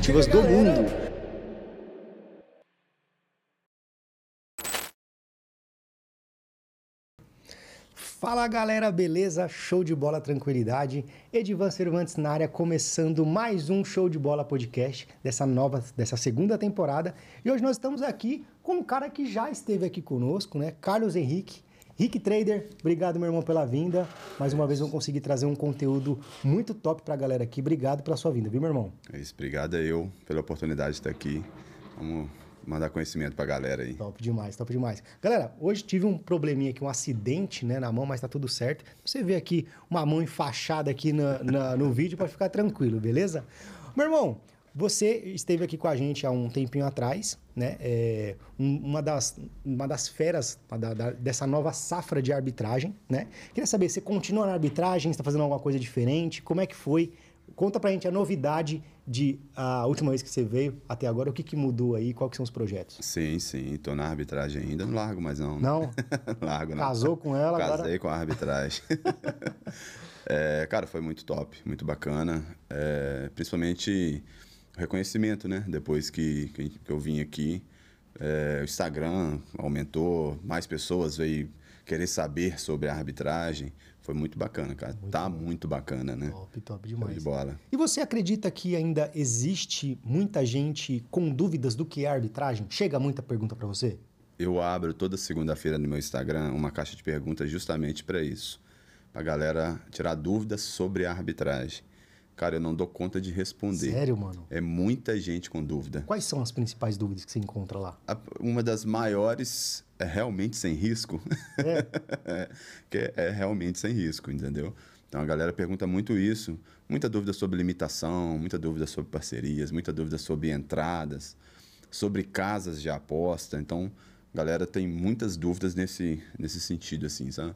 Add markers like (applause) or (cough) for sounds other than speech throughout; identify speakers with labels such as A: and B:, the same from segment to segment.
A: esportivas do mundo. Fala galera, beleza? Show de bola, tranquilidade. Edivan Cervantes na área, começando mais um Show de Bola podcast dessa nova, dessa segunda temporada. E hoje nós estamos aqui com um cara que já esteve aqui conosco, né? Carlos Henrique. Rick Trader, obrigado meu irmão pela vinda. Mais uma vez vamos conseguir trazer um conteúdo muito top pra galera aqui. Obrigado pela sua vinda, viu, meu irmão?
B: É isso, obrigado a eu pela oportunidade de estar aqui. Vamos mandar conhecimento pra galera aí.
A: Top demais, top demais. Galera, hoje tive um probleminha aqui, um acidente né, na mão, mas tá tudo certo. Você vê aqui uma mão enfaixada aqui na, na, no vídeo para ficar tranquilo, beleza? Meu irmão, você esteve aqui com a gente há um tempinho atrás, né? É, uma, das, uma das feras da, da, dessa nova safra de arbitragem, né? Queria saber, você continua na arbitragem, está fazendo alguma coisa diferente? Como é que foi? Conta pra gente a novidade de a última vez que você veio até agora, o que, que mudou aí, quais são os projetos?
B: Sim, sim, tô na arbitragem ainda, não largo mais não.
A: Não? (laughs)
B: largo não.
A: Casou com ela
B: Casei
A: agora?
B: com a arbitragem. (laughs) é, cara, foi muito top, muito bacana, é, principalmente reconhecimento, né? Depois que, que, eu vim aqui, é, o Instagram aumentou, mais pessoas veio querer saber sobre a arbitragem. Foi muito bacana, cara.
A: Muito
B: tá
A: bom.
B: muito bacana, né?
A: Top, top demais.
B: de bola.
A: E você acredita que ainda existe muita gente com dúvidas do que é arbitragem? Chega muita pergunta pra você?
B: Eu abro toda segunda-feira no meu Instagram uma caixa de perguntas justamente para isso. Pra galera tirar dúvidas sobre a arbitragem. Cara, eu não dou conta de responder.
A: Sério, mano?
B: É muita gente com dúvida.
A: Quais são as principais dúvidas que você encontra lá?
B: A- Uma das maiores é realmente sem risco. (laughs)
A: É.
B: que é, é realmente sem risco, entendeu? Então a galera pergunta muito isso. Muita dúvida sobre limitação, muita dúvida sobre parcerias, muita dúvida sobre entradas, sobre casas de aposta. Então a galera tem muitas dúvidas nesse, nesse sentido, assim, sabe?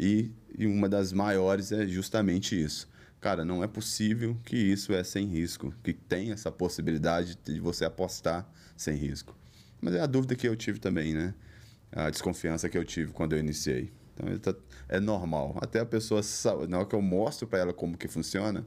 B: E, e uma das maiores é justamente isso. Cara, não é possível que isso é sem risco, que tem essa possibilidade de você apostar sem risco. Mas é a dúvida que eu tive também, né? A desconfiança que eu tive quando eu iniciei. Então tá- é normal. Até a pessoa, na hora que eu mostro para ela como que funciona,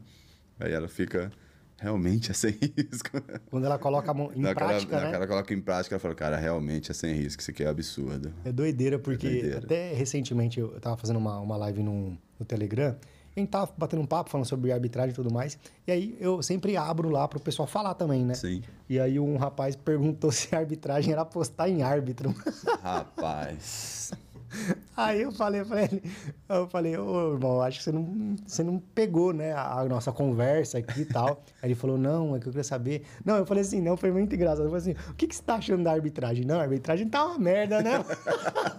B: aí ela fica realmente (laughs) é sem risco.
A: Quando ela coloca a mão em
B: na
A: prática,
B: na
A: né?
B: hora que ela coloca em prática, ela fala, cara, realmente é sem risco, isso aqui é absurdo.
A: É doideira, porque
B: doideira.
A: até recentemente eu tava fazendo uma, uma live no, no Telegram, a gente tava batendo um papo falando sobre arbitragem e tudo mais, e aí eu sempre abro lá pro pessoal falar também, né?
B: Sim.
A: E aí um rapaz (laughs) perguntou se a arbitragem era apostar em árbitro.
B: Rapaz. (laughs)
A: Aí eu falei pra ele, eu falei, ô irmão, acho que você não, você não pegou, né, a, nossa conversa aqui e tal. (laughs) Aí ele falou, não, é que eu queria saber. Não, eu falei assim, não, foi muito engraçado. Eu falei assim, o que, que você tá achando da arbitragem? Não, a arbitragem tá uma merda, né?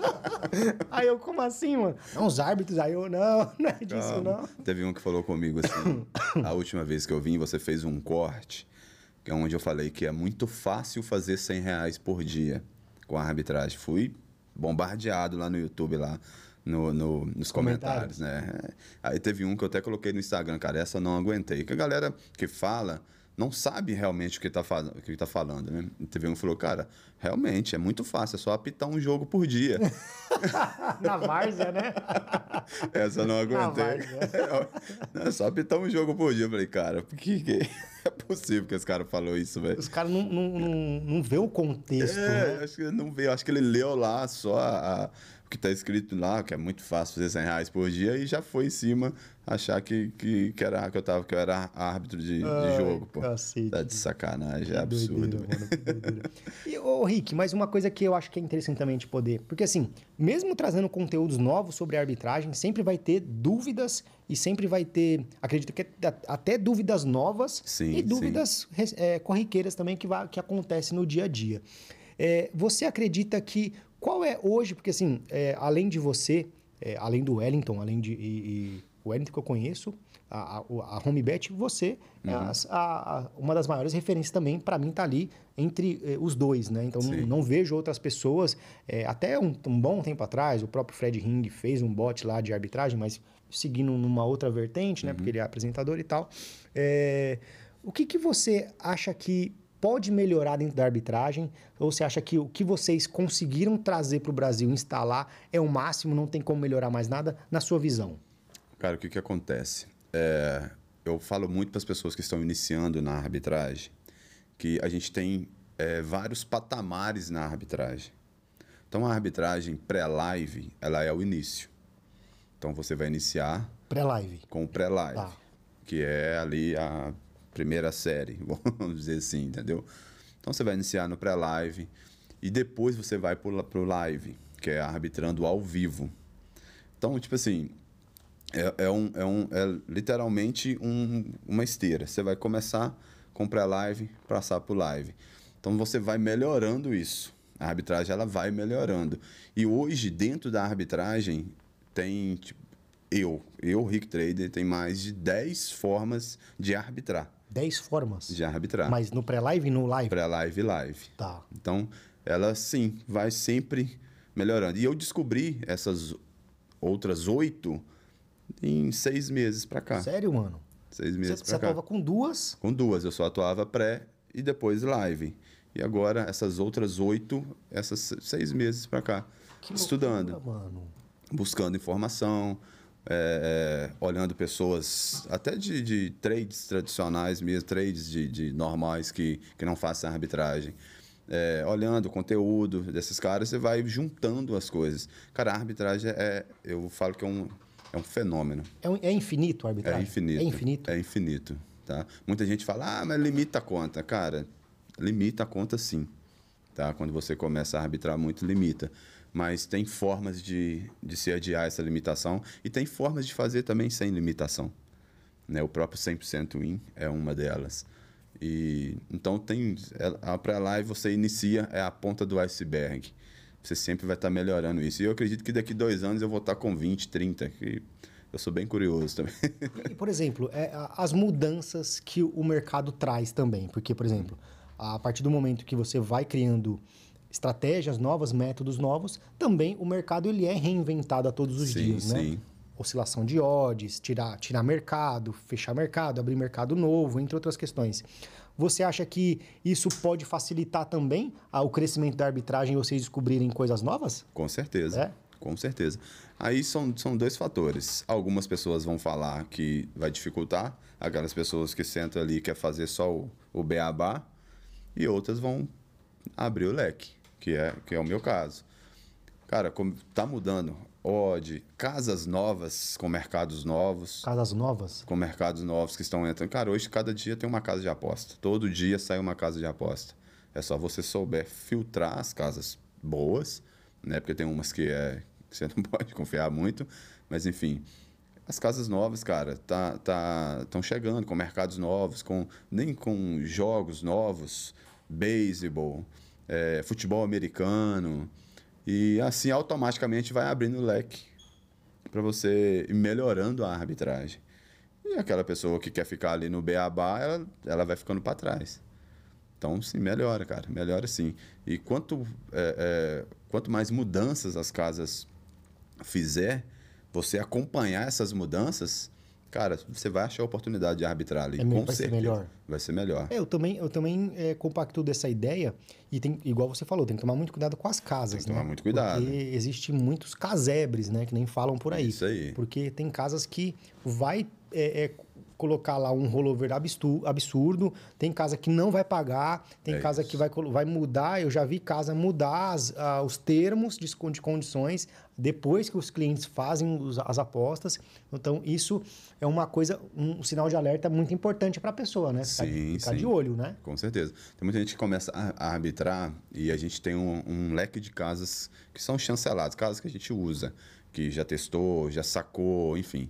A: (laughs) aí eu, como assim, mano? Não, os árbitros, aí eu, não, não é disso,
B: Calma.
A: não.
B: Teve um que falou comigo assim: (coughs) a última vez que eu vim, você fez um corte, que é onde eu falei que é muito fácil fazer 100 reais por dia com a arbitragem. Fui bombardeado lá no YouTube, lá no, no- nos
A: Comentários.
B: comentários, né? Aí teve um que eu até coloquei no Instagram, cara, essa eu não aguentei. Que a galera que fala não sabe realmente o que tá, o que tá falando, né? E teve um que falou, cara, realmente é muito fácil, é só apitar um jogo por dia. (laughs)
A: Na várzea, né? (laughs)
B: Essa eu não aguentei.
A: várzea. (laughs)
B: Não, é só apitar um jogo por dia. Eu falei, cara, por que, que é possível que esse cara falou isso, velho?
A: Os caras não, não, não, não vê o contexto,
B: É,
A: né?
B: acho que ele não veio. Acho que ele leu lá só a- a- o que tá escrito lá, que é muito fácil fazer 100 reais por dia, e já foi em cima achar que, que, que, era, que, eu, tava, que eu era árbitro de, de
A: Ai,
B: jogo, pô.
A: cacete.
B: Tá de sacanagem, é
A: Que
B: absurdo.
A: doideira, mano, que doideira. (laughs) E, ô, Rick, mais uma coisa que eu acho que é interessante também de poder. Porque, assim, mesmo trazendo conteúdos novos sobre arbitragem, sempre vai ter dúvidas e sempre vai ter, acredito que a- até dúvidas novas
B: Sim,
A: e dúvidas é, corriqueiras também que, vai, que acontecem no dia a dia. É, você acredita que. Qual é hoje, porque assim, é, além de você, é, além do Wellington, além de. E, e o Wellington que eu conheço, a, a, a HomeBet, você é as- a- a- uma das maiores referências também, para mim, tá ali entre eh, os dois, né? Então, não, não vejo outras pessoas. eh, até um, um bom tempo atrás, o próprio Fred Ring fez um bot lá de arbitragem, mas seguindo numa outra vertente, né? Porque ele é apresentador e tal. Eh, o que, que você acha que pode melhorar dentro da arbitragem? Ou você acha que o que vocês conseguiram trazer para o Brasil, instalar, é o máximo, não tem como melhorar mais nada, na sua visão?
B: Cara, o que, que acontece? É, eu falo muito para as pessoas que estão iniciando na arbitragem que a gente tem é, vários patamares na arbitragem. Então, a arbitragem pré-live, ela é o início. Então, você vai iniciar
A: Pré-live.
B: com o pré-live,
A: Tá.
B: que é ali a primeira série, (laughs) vamos dizer assim, entendeu? Então, você vai iniciar no pré-live e depois você vai para o live, que é arbitrando ao vivo. Então, tipo assim, é, é, um, é, um, é literalmente um- uma esteira. Você vai começar com pré-live, passar para o live. Então você vai melhorando isso. A arbitragem ela vai melhorando. E hoje, dentro da arbitragem, tem tipo, eu, eu, Rick Trader, tem mais de 10 formas de arbitrar.
A: 10 formas.
B: De arbitrar.
A: Mas no pré-live e no live?
B: Pré-live e live.
A: Tá.
B: Então, ela sim vai sempre melhorando. E eu descobri essas outras oito em seis meses para cá.
A: Sério, mano?
B: Seis
A: Você,
B: meses
A: você
B: para cá.
A: atuava com duas.
B: Com duas, eu só atuava pré e depois live. E agora, essas outras oito, essas se- seis meses para cá.
A: Que
B: estudando,
A: loucura, mano.
B: buscando informação, é, é, olhando pessoas, até de, de trades tradicionais mesmo, trades de, de normais que, que não façam arbitragem. É, olhando o conteúdo desses caras, você vai juntando as coisas. Cara, a arbitragem é, eu falo que é um, é um fenômeno.
A: É, um- é infinito a arbitragem?
B: É infinito.
A: É infinito?
B: É infinito, tá? Muita gente fala, ah, mas limita a conta. Cara, limita a conta sim, tá? Quando você começa a arbitrar muito, limita. Mas tem formas de, de se adiar essa limitação e tem formas de fazer também sem limitação. Né? O próprio 100% win é uma delas. E então tem é- a pré-live você inicia é a ponta do iceberg. Você sempre vai estar melhorando isso. E eu acredito que daqui dois anos eu vou estar com 20, 30. Que eu sou bem curioso também.
A: E, por exemplo, é, as mudanças que o mercado traz também. Porque, por exemplo, a partir do momento que você vai criando estratégias novas, métodos novos, também o mercado ele é reinventado a todos os
B: Sim,
A: dias, né?
B: sim.
A: Oscilação de odds, tirar, tirar mercado, fechar mercado, abrir mercado novo, entre outras questões. Você acha que isso pode facilitar também ah, o crescimento da arbitragem e vocês descobrirem coisas novas?
B: Com certeza.
A: É?
B: Com certeza. Aí são, são dois fatores. Algumas pessoas vão falar que vai dificultar, aquelas pessoas que sentam ali e quer fazer só o, o beabá, e outras vão abrir o leque, que é, que é o meu caso. Cara, como tá mudando, odd, casas novas com mercados novos,
A: Casas novas?
B: com mercados novos que estão entrando. Cara, hoje cada dia tem uma casa de aposta. Todo dia sai uma casa de aposta. É só você souber filtrar as casas boas, né? Porque tem umas que, é, que você (laughs) não pode confiar muito, mas enfim. As casas novas, cara, tá tá estão chegando com mercados novos, com nem com jogos novos, beisebol, é, futebol americano e assim automaticamente vai abrindo o leque para você ir melhorando a arbitragem. E aquela pessoa que quer ficar ali no beabá, ela, ela vai ficando para trás. Então, sim, melhora, cara. Melhora sim. E quanto, é, é, quanto mais mudanças as casas fizer, você acompanhar essas mudanças, cara, você vai achar a oportunidade de arbitrar ali.
A: É
B: com
A: vai ser
B: certeza.
A: melhor.
B: Vai ser melhor.
A: É, eu também, eu também é, compacto dessa ideia e tem, igual você falou, tem que tomar muito cuidado com as casas,
B: Tem que
A: né?
B: tomar muito cuidado.
A: Porque existe muitos casebres, né, que nem falam por aí.
B: Isso aí.
A: Porque tem casas que vai é, é, colocar lá um rollover absurdo, tem casa que não vai pagar, tem
B: É
A: casa
B: isso.
A: que vai, vai mudar, eu já vi casa mudar as- ah, os termos de, de condições depois que os clientes fazem os- as apostas. Então, isso é uma coisa, um sinal de alerta muito importante para a pessoa, né? Ficar,
B: Sim,
A: ficar
B: sim.
A: de olho, né?
B: Com certeza. Tem muita gente que começa a, a arbitrar e a gente tem um, um leque de casas que são chanceladas, casas que a gente usa, que já testou, já sacou, enfim.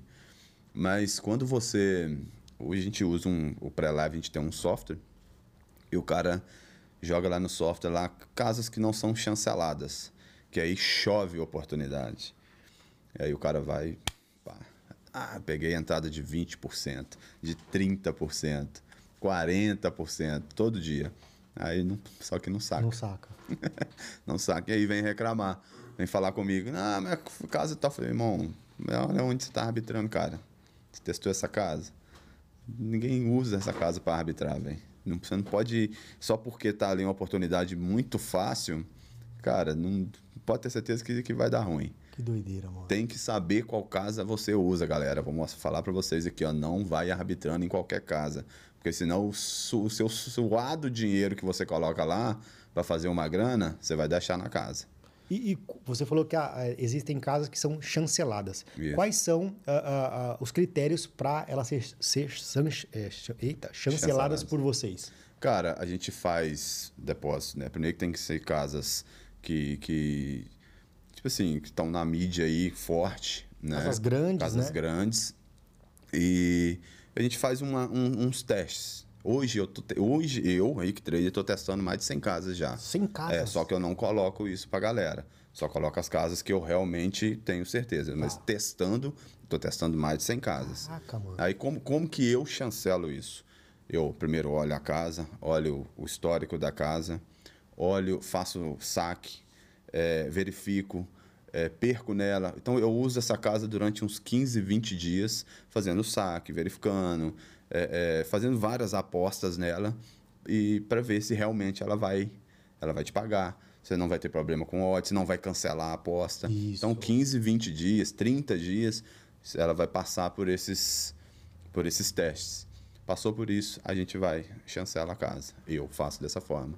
B: Mas quando você. Hoje a gente usa um. O pré-live, a gente tem um software e o cara joga lá no software lá casas que não são chanceladas, que aí chove oportunidade. E aí o cara vai. pá, ah, peguei entrada de 20%, de 30%, 40%, todo dia. Aí não, só que não saca.
A: Não saca. (laughs)
B: Não saca. E aí vem reclamar. Vem falar comigo. Ah, minha casa tá. Falei, irmão, olha onde você tá arbitrando, cara. Testou essa casa? Ninguém usa essa casa para arbitrar, velho. Não, você não pode. Só porque tá ali uma oportunidade muito fácil, cara, não pode ter certeza que, que vai dar ruim.
A: Que doideira, mano.
B: Tem que saber qual casa você usa, galera. Vou falar para vocês aqui, ó. Não vai arbitrando em qualquer casa. Porque senão o, su, o seu suado dinheiro que você coloca lá para fazer uma grana, você vai deixar na casa.
A: E, e você falou que ah, existem casas que são chanceladas.
B: Isso.
A: Quais são ah, ah, os critérios para elas ser, ser é, eita, chanceladas
B: Chanceladas.
A: por vocês?
B: Cara, a gente faz depósito, né? Primeiro que tem que ser casas que, que tipo assim, que estão na mídia aí forte, né?
A: Casas grandes,
B: Casas
A: né?
B: grandes. E a gente faz uma- um- uns testes. Hoje eu, tô hoje eu, aí que trader, tô testando mais de 100 casas já.
A: 100 casas?
B: É, só que eu não coloco isso pra galera. Só coloco as casas que eu realmente tenho certeza. Mas testando, tô testando mais de 100 casas.
A: Caraca, mano.
B: Aí como, como que eu chancelo isso? Eu primeiro olho a casa, olho o histórico da casa, olho, faço saque, eh, verifico, eh, perco nela. Então eu uso essa casa durante uns 15, 20 dias, fazendo saque, verificando, eh, eh, fazendo várias apostas nela e para ver se realmente ela vai, ela vai te pagar. Você não vai ter problema com odds, não vai cancelar a aposta.
A: Isso.
B: Então 15, 20 dias, 30 dias, ela vai passar por esses, por esses testes. Passou por isso, a gente vai chancela a casa. Eu faço dessa forma.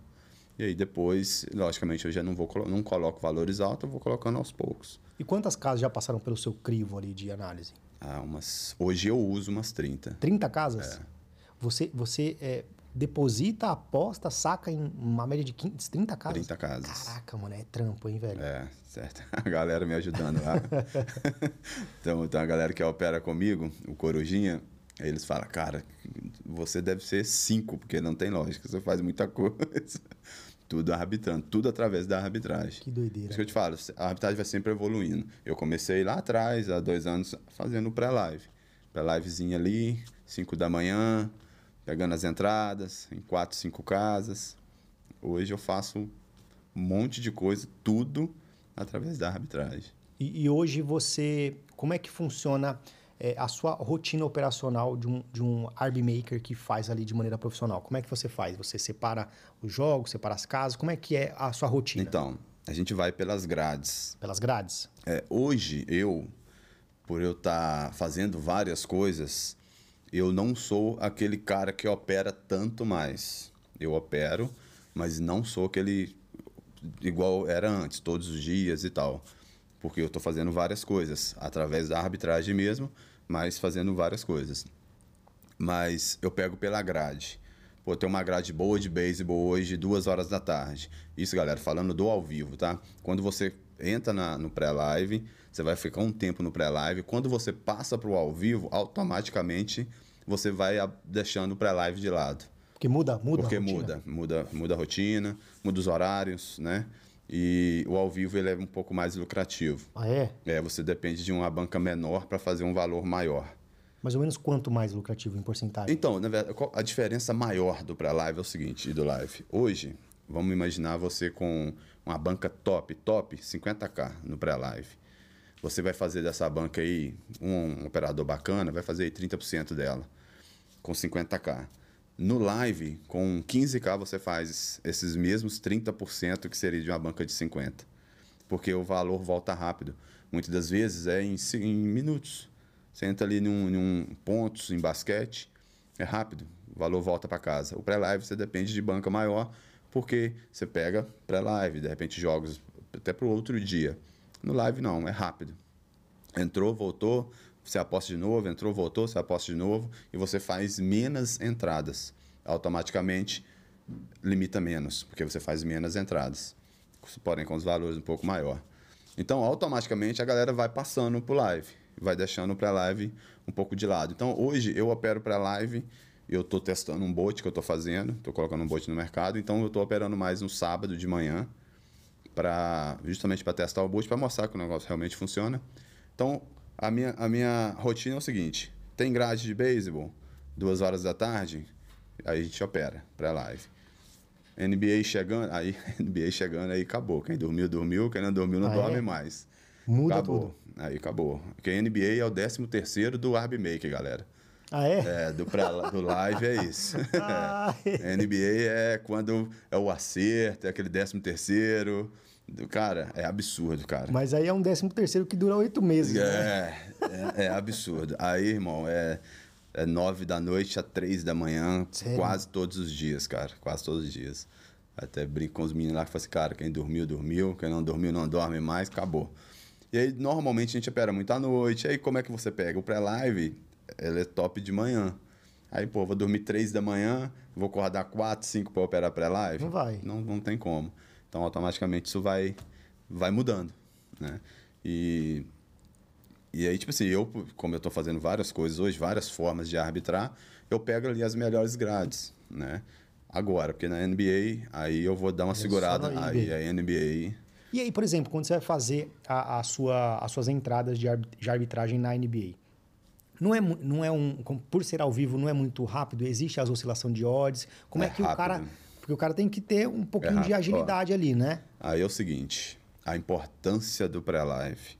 B: E aí depois, logicamente, eu já não vou não coloco valores altos, eu vou colocando aos poucos.
A: E quantas casas já passaram pelo seu crivo ali de análise?
B: Ah, umas, hoje eu uso umas 30.
A: 30 casas?
B: É.
A: Você, você é, deposita, aposta, saca em uma média de 15, 30 casas?
B: 30 casas.
A: Caraca, mano, é trampo, hein, velho?
B: É, certo. (laughs) A galera me ajudando lá. (laughs) então, então, a galera que opera comigo, o Corujinha, eles falam, cara, você deve ser cinco, porque não tem lógica, você faz muita coisa. Tudo arbitrando, tudo através da arbitragem.
A: Que doideira.
B: Isso que eu te falo, a arbitragem vai sempre evoluindo. Eu comecei lá atrás, há dois anos, fazendo pré-live. Pré-livezinha ali, 5 da manhã, pegando as entradas, em quatro, cinco casas. Hoje eu faço um monte de coisa, tudo através da arbitragem.
A: E, e hoje você, como é que funciona é, a sua rotina operacional de um, de um arb maker que faz ali de maneira profissional? Como é que você faz? Você separa os jogos, separa as casas? Como é que é a sua rotina?
B: Então, a gente vai pelas grades.
A: Pelas grades?
B: É, hoje, eu, por eu estar fazendo várias coisas, eu não sou aquele cara que opera tanto mais. Eu opero, mas não sou aquele igual era antes, todos os dias e tal. Porque eu estou fazendo várias coisas, através da arbitragem mesmo, mas fazendo várias coisas. Mas eu pego pela grade. Pô, tem uma grade boa de beisebol hoje, duas horas da tarde. Isso, galera, falando do ao vivo, tá? Quando você entra na- no pré-live, você vai ficar um tempo no pré-live. Quando você passa para o ao vivo, automaticamente você vai a- deixando o pré-live de lado.
A: Porque muda, muda
B: Porque muda, muda, muda a rotina, muda os horários, né? E o ao vivo ele é um pouco mais lucrativo.
A: Ah, é?
B: É, você depende de uma banca menor para fazer um valor maior.
A: Mais ou menos quanto mais lucrativo em porcentagem?
B: Então, na verdade, a diferença maior do pré-live é o seguinte, e do live. Hoje, vamos imaginar você com uma banca top, top, 50k no pré-live. Você vai fazer dessa banca aí, um, operador bacana, vai fazer aí 30% dela, com 50k. No live, com 15k, você faz esses mesmos 30% que seria de uma banca de 50. Porque o valor volta rápido. Muitas das vezes é em, em minutos. Você entra ali num, num pontos em basquete, é rápido, o valor volta para casa. O pré-live você depende de banca maior, porque você pega pré-live, de repente jogos até para o outro dia. No live não, é rápido. Entrou, voltou, você aposta de novo, entrou, voltou, você aposta de novo e você faz menos entradas. Automaticamente limita menos, porque você faz menos entradas. Porém, com os valores um pouco maior. Então, automaticamente a galera vai passando pro live, vai deixando o pré-live um pouco de lado. Então, hoje eu opero pré-live, eu estou testando um bot que eu estou fazendo, estou colocando um bot no mercado, então eu estou operando mais no sábado de manhã, pra, justamente para testar o bot, para mostrar que o negócio realmente funciona. Então, a minha, a minha rotina é o seguinte: tem grade de beisebol, duas horas da tarde, aí a gente opera pré-live. NBA chegando, aí (laughs) NBA chegando, aí acabou. Quem dormiu, dormiu. Quem não dormiu, não
A: Ah,
B: dorme
A: é?
B: mais.
A: Muda
B: acabou.
A: tudo.
B: Aí acabou. Porque NBA é o 13 terceiro do Arb Maker, galera.
A: Ah, é?
B: É, do, pré, do live é isso.
A: Ah,
B: É. NBA é quando é o acerto, é aquele 13 terceiro. Do, cara, é absurdo, cara.
A: Mas aí é um décimo terceiro que dura oito meses, né?
B: É, é, é absurdo. Aí, irmão, é, é nove da noite a três da manhã,
A: Sério?
B: quase todos os dias, cara. Quase todos os dias. Até brinco com os meninos lá que falam assim, cara, quem dormiu, dormiu, quem não dormiu, não dorme mais, acabou. E aí, normalmente, a gente opera muito à noite. Aí, como é que você pega? O pré-live, ele é top de manhã. Aí, pô, vou dormir três da manhã, vou acordar quatro, cinco para operar pré-live.
A: Não vai.
B: Não, não tem como. Então, automaticamente, isso vai, vai mudando, né? E, e aí, tipo assim, eu, como eu tô fazendo várias coisas hoje, várias formas de arbitrar, eu pego ali as melhores grades, né? Agora, porque na NBA, aí eu vou dar uma
A: só
B: segurada. Aí a NBA
A: E aí, por exemplo, quando você vai fazer a, a sua, as suas entradas de, de arbitragem na NBA, não é, não é um. Por ser ao vivo, não é muito rápido? Existe as oscilação de odds? Como é,
B: É
A: que o cara. Porque o cara tem que ter um pouquinho de
B: rápido, ó.
A: agilidade ali, né?
B: Aí é o seguinte, a importância do pré-live.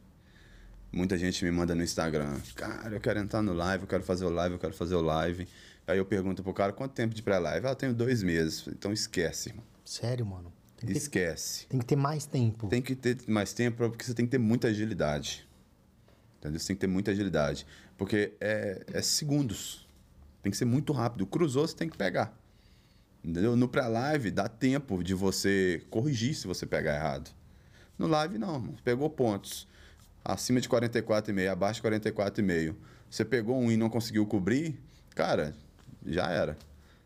B: Muita gente me manda no Instagram, cara, eu quero entrar no live, eu quero fazer o live, eu quero fazer o live. Aí eu pergunto pro cara, quanto tempo de pré-live? Ah, eu tenho dois meses. Então esquece, irmão.
A: Sério, mano. Tem que, ter,
B: Esquece.
A: tem que ter mais tempo.
B: Tem que ter mais tempo porque você tem que ter muita agilidade. Entendeu? Você tem que ter muita agilidade. Porque é, é segundos. Tem que ser muito rápido. Cruzou, você tem que pegar. Entendeu? No pré-live, dá tempo de você corrigir se você pegar errado. No live, não. irmão. Pegou pontos. Acima de 44,5, abaixo de 44,5. Você pegou um e não conseguiu cobrir, cara, já era.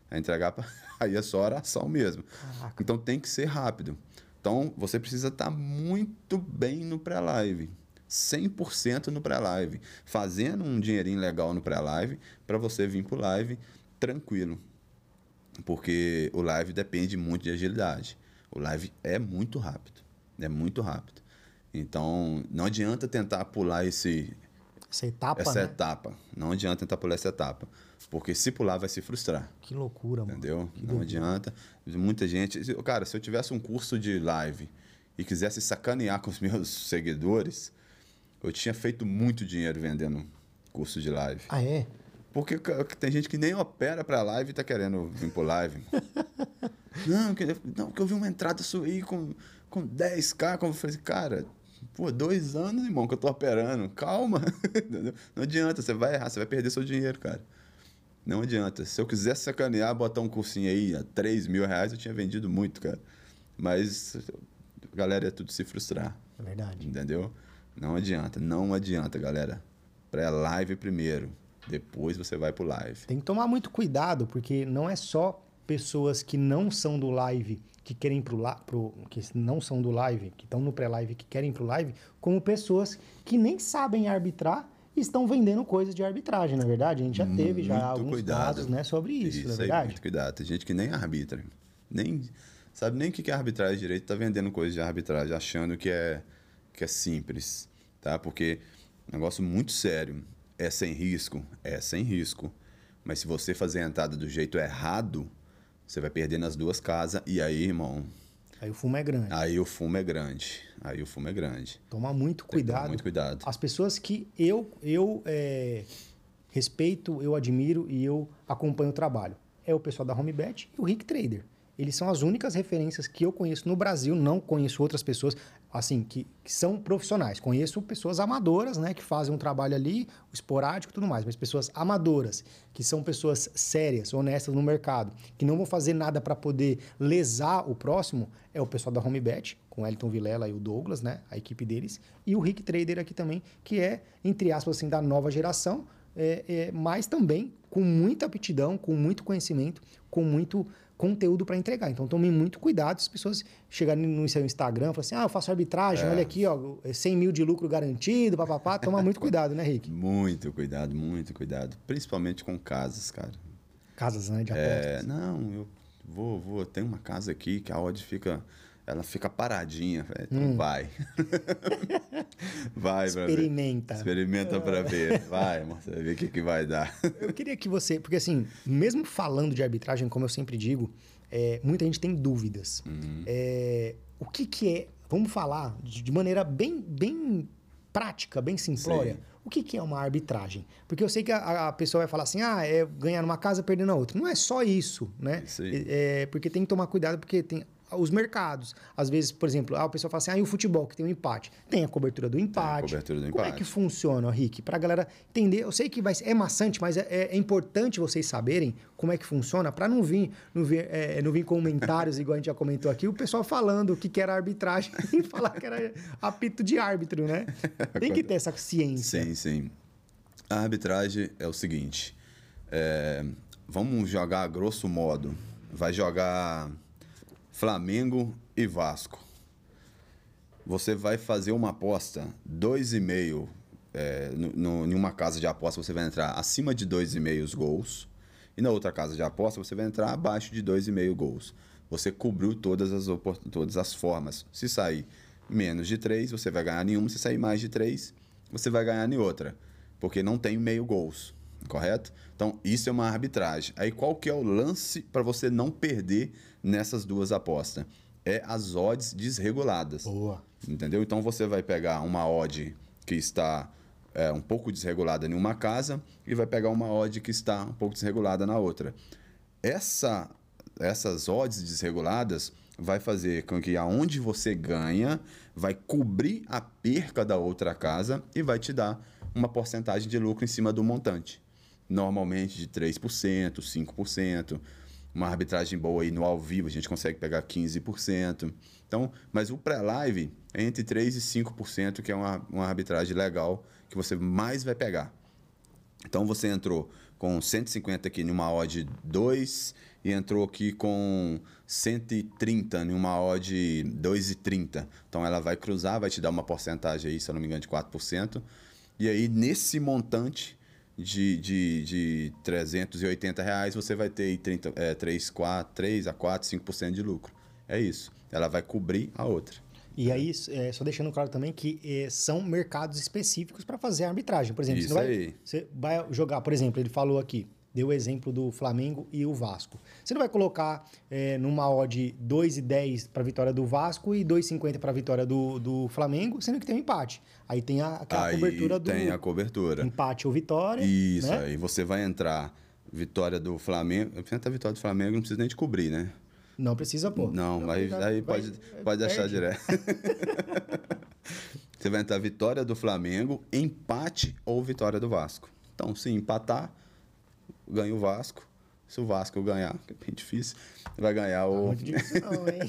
B: É entregar pra... (laughs) Aí é só oração mesmo.
A: Caraca.
B: Então tem que ser rápido. Então você precisa estar muito bem no pré-live. 100% no pré-live. Fazendo um dinheirinho legal no pré-live para você vir pro live tranquilo. Porque o live depende muito de agilidade. O live é muito rápido. É muito rápido. Então, não adianta tentar pular esse,
A: Essa etapa,
B: essa
A: né?
B: etapa. Não adianta tentar pular essa etapa. Porque se pular, vai se frustrar.
A: Que loucura, mano.
B: Entendeu?
A: Que
B: não
A: doideira.
B: adianta. Muita gente. Cara, se eu tivesse um curso de live e quisesse sacanear com os (laughs) meus seguidores, eu tinha feito muito dinheiro vendendo curso de live.
A: Ah, é?
B: Porque tem gente que nem opera pra live e tá querendo vir pro live. (laughs) não, que, não, que eu vi uma entrada sua aí com, com 10k. Como eu falei, assim, cara, pô, dois anos, irmão, que eu tô operando. Calma. (laughs) Não adianta, você vai errar, você vai perder seu dinheiro, cara. Não adianta. Se eu quisesse sacanear, botar um cursinho aí a 3 mil reais, eu tinha vendido muito, cara. Mas a galera ia tudo se frustrar.
A: É verdade.
B: Entendeu? Não adianta, não adianta, galera. Pré-live primeiro, depois você vai pro live.
A: Tem que tomar muito cuidado, porque não é só pessoas que não são do live que querem pro, la pro que não são do live, que estão no pré-live que querem pro live, como pessoas que nem sabem arbitrar e estão vendendo coisas de arbitragem, na verdade. A gente já teve já
B: Muito
A: alguns
B: cuidado.
A: casos, né, sobre isso, na
B: aí,
A: verdade.
B: muito cuidado. Tem gente que nem arbitra. Nem sabe nem o que é arbitragem direito, tá vendendo coisa de arbitragem, achando que é, que é simples, tá? Porque é um negócio muito sério. É sem risco? É sem risco. Mas se você fazer a entrada do jeito errado, você vai perder nas duas casas. E aí, irmão,
A: Aí o fumo é grande.
B: aí o fumo é grande. Aí o fumo é grande.
A: Tomar muito
B: que tomar
A: cuidado.
B: muito cuidado.
A: As pessoas que eu, eu é, respeito, eu admiro e eu acompanho o trabalho. É o pessoal da HomeBet e o Rick Trader. Eles são as únicas referências que eu conheço no Brasil, não conheço outras pessoas, assim, que, que são profissionais. Conheço pessoas amadoras, né, que fazem um trabalho ali, esporádico e tudo mais, mas pessoas amadoras, que são pessoas sérias, honestas no mercado, que não vão fazer nada para poder lesar o próximo, é o pessoal da HomeBet, com o Elton Vilela e o Douglas, né, a equipe deles, e o Rick Trader aqui também, que é, entre aspas, assim, da nova geração, é, é, mas também com muita aptidão, com muito conhecimento, com muito conteúdo para entregar. Então tome muito cuidado se as pessoas chegarem no seu Instagram e falarem assim, ah, eu faço arbitragem, olha aqui, ó, 100 mil de lucro garantido, papapá. Toma muito cuidado, né, Rick? (laughs)
B: Muito cuidado, muito cuidado. Principalmente com casas, cara.
A: Casas, né, de
B: É,
A: apostas.
B: não, eu vou, vou. Tem uma casa aqui que a odd fica. Ela fica paradinha. velho. Então vai. (laughs) vai pra ver.
A: Experimenta.
B: Experimenta pra ver. Vai, você vai ver o que, que vai dar.
A: Eu queria que você, porque assim, mesmo falando de arbitragem, como eu sempre digo, é, muita gente tem dúvidas. É, o que, que é, vamos falar de, maneira bem, bem prática, bem simplória,
B: Sim.
A: o que, que é uma arbitragem? Porque eu sei que a, a pessoa vai falar assim, ah, é ganhar numa casa, perder na outra. Não é só isso, né?
B: Isso aí.
A: É, porque tem que tomar cuidado, porque tem os mercados. Às vezes, por exemplo, ah, o pessoal fala assim, ah, e o futebol que tem um empate. Tem a cobertura do empate.
B: cobertura do
A: Como é
B: empate.
A: que funciona, Rick? Pra galera entender. Eu sei que vai é maçante, mas é, é importante vocês saberem como é que funciona para não vir, não vir, é, não vir comentários, (laughs) igual a gente já comentou aqui, o pessoal falando o que, era arbitragem (laughs) e falar que era apito de árbitro, né? (laughs) Tem que ter essa ciência.
B: Sim, sim. A arbitragem é o seguinte: é, vamos jogar a grosso modo. Vai jogar Flamengo e Vasco. Você vai fazer uma aposta 2,5 é, em uma casa de aposta você vai entrar acima de 2,5 gols e na outra casa de aposta você vai entrar abaixo de 2,5 gols. Você cobriu todas as, todas as formas. Se sair menos de 3, você vai ganhar nenhuma. Se sair mais de 3, você vai ganhar em outra. Porque não tem meio gols, correto? Então, isso é uma arbitragem. Aí, qual que é o lance para você não perder nessas duas apostas? É as odds desreguladas.
A: Boa.
B: Entendeu? Então você vai pegar uma odd que está é, um pouco desregulada em uma casa e vai pegar uma odd que está um pouco desregulada na outra. Essa, essas odds desreguladas vai fazer com que aonde você ganha vai cobrir a perca da outra casa e vai te dar uma porcentagem de lucro em cima do montante. Normalmente de 3%, 5%. Uma arbitragem boa aí no ao vivo, a gente consegue pegar 15%. Então, mas o pré-live é entre 3% e 5%, que é uma, uma arbitragem legal que você mais vai pegar. Então você entrou com 150 aqui numa odd 2 e entrou aqui com 130 numa odd 2,30. Então ela vai cruzar, vai te dar uma porcentagem aí, se eu não me engano, de 4%. E aí nesse montante de, de, de 380 reais você vai ter aí 30, é, 3, 4, 3 a 4, 5% de lucro. É isso. Ela vai cobrir a outra.
A: E aí, é, só deixando claro também que é, são mercados específicos para fazer a arbitragem. Por exemplo,
B: Isso
A: você, vai, você vai jogar, por exemplo, ele falou aqui, deu o exemplo do Flamengo e o Vasco. Você não vai colocar é, numa odd 2,10 para a vitória do Vasco e 2,50 para a vitória do, do Flamengo, sendo que tem um empate. Aí tem a, aquela
B: aí
A: cobertura do
B: tem a cobertura.
A: empate ou vitória.
B: Isso,
A: né?
B: aí você vai entrar vitória do Flamengo. Entrar vitória do Flamengo não precisa nem de cobrir, né?
A: Não precisa pôr.
B: Não, mas aí
A: vai-
B: pode,
A: vai-
B: pode deixar
A: perde.
B: direto. (laughs) você vai entrar vitória do Flamengo, empate ou vitória do Vasco. Então, se empatar, ganha o Vasco. Se o Vasco ganhar, que é bem difícil, vai ganhar o.
A: Muito difícil não, hein?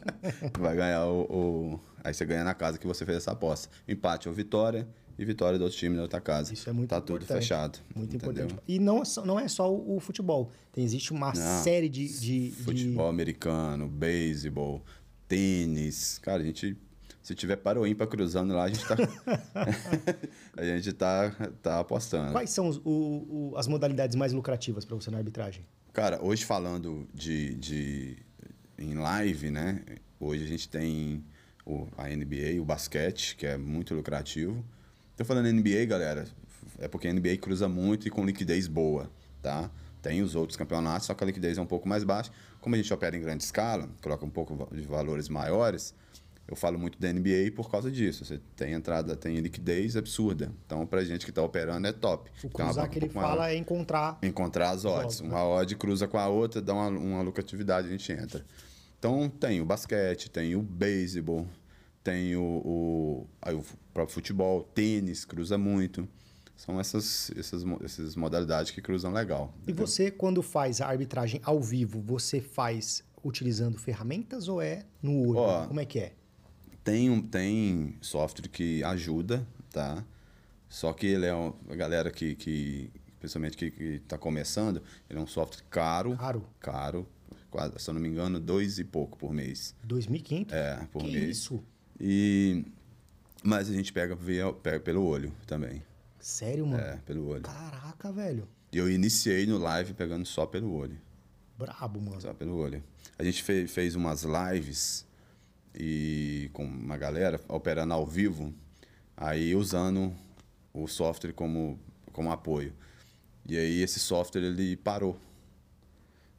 A: (laughs)
B: vai ganhar o, o- Aí você ganha na casa que você fez essa aposta. Empate ou vitória e vitória do outro time na outra casa.
A: Isso é muito
B: Tá
A: importante.
B: tudo fechado.
A: Muito
B: entendeu?
A: importante. E não, é só- não é só o, o futebol. Tem, existe uma
B: Não.
A: série de, de, de-
B: Futebol americano, beisebol, tênis. Cara, a gente. Se tiver para ou ímpar cruzando lá, a gente tá. (laughs) (laughs) a gente tá, tá apostando.
A: Quais são os- o- o- as modalidades mais lucrativas para você na arbitragem?
B: Cara, hoje falando de, de. em live, né? Hoje a gente tem o, a NBA, o basquete, que é muito lucrativo. Tô falando NBA, galera, é porque a NBA cruza muito e com liquidez boa, tá? Tem os outros campeonatos, só que a liquidez é um pouco mais baixa. Como a gente opera em grande escala, coloca um pouco de valores maiores, eu falo muito da NBA por causa disso. Você tem entrada, tem liquidez absurda. Então, pra gente que tá operando, é top.
A: O
B: Então,
A: cruzar
B: um
A: que ele fala é encontrar.
B: Encontrar as odds.
A: né?
B: Uma odd cruza com a outra, dá uma, uma lucratividade, a gente entra. Então tem o basquete, tem o beisebol, tem o, o, aí o próprio futebol, tênis, cruza muito. São essas, essas, essas modalidades que cruzam legal.
A: E
B: entendeu?
A: você, quando faz a arbitragem ao vivo, você faz utilizando ferramentas ou é no olho?
B: Ó,
A: Como é que é?
B: Tem, um, tem software que ajuda, tá? Só que ele é um, a galera que, que principalmente que está começando, ele é um software caro.
A: Caro.
B: Caro. Quase, se eu não me engano, dois e pouco por mês.
A: 2.500?
B: É, por
A: que
B: mês.
A: isso?
B: E mas a gente pega, via, pega pelo olho também.
A: Sério, mano?
B: É, pelo olho.
A: Caraca, velho.
B: E eu iniciei no live pegando só pelo olho.
A: Brabo, mano.
B: Só pelo olho. A gente fez, fez umas lives e com uma galera operando ao vivo, aí usando o software como, como apoio. E aí esse software ele parou.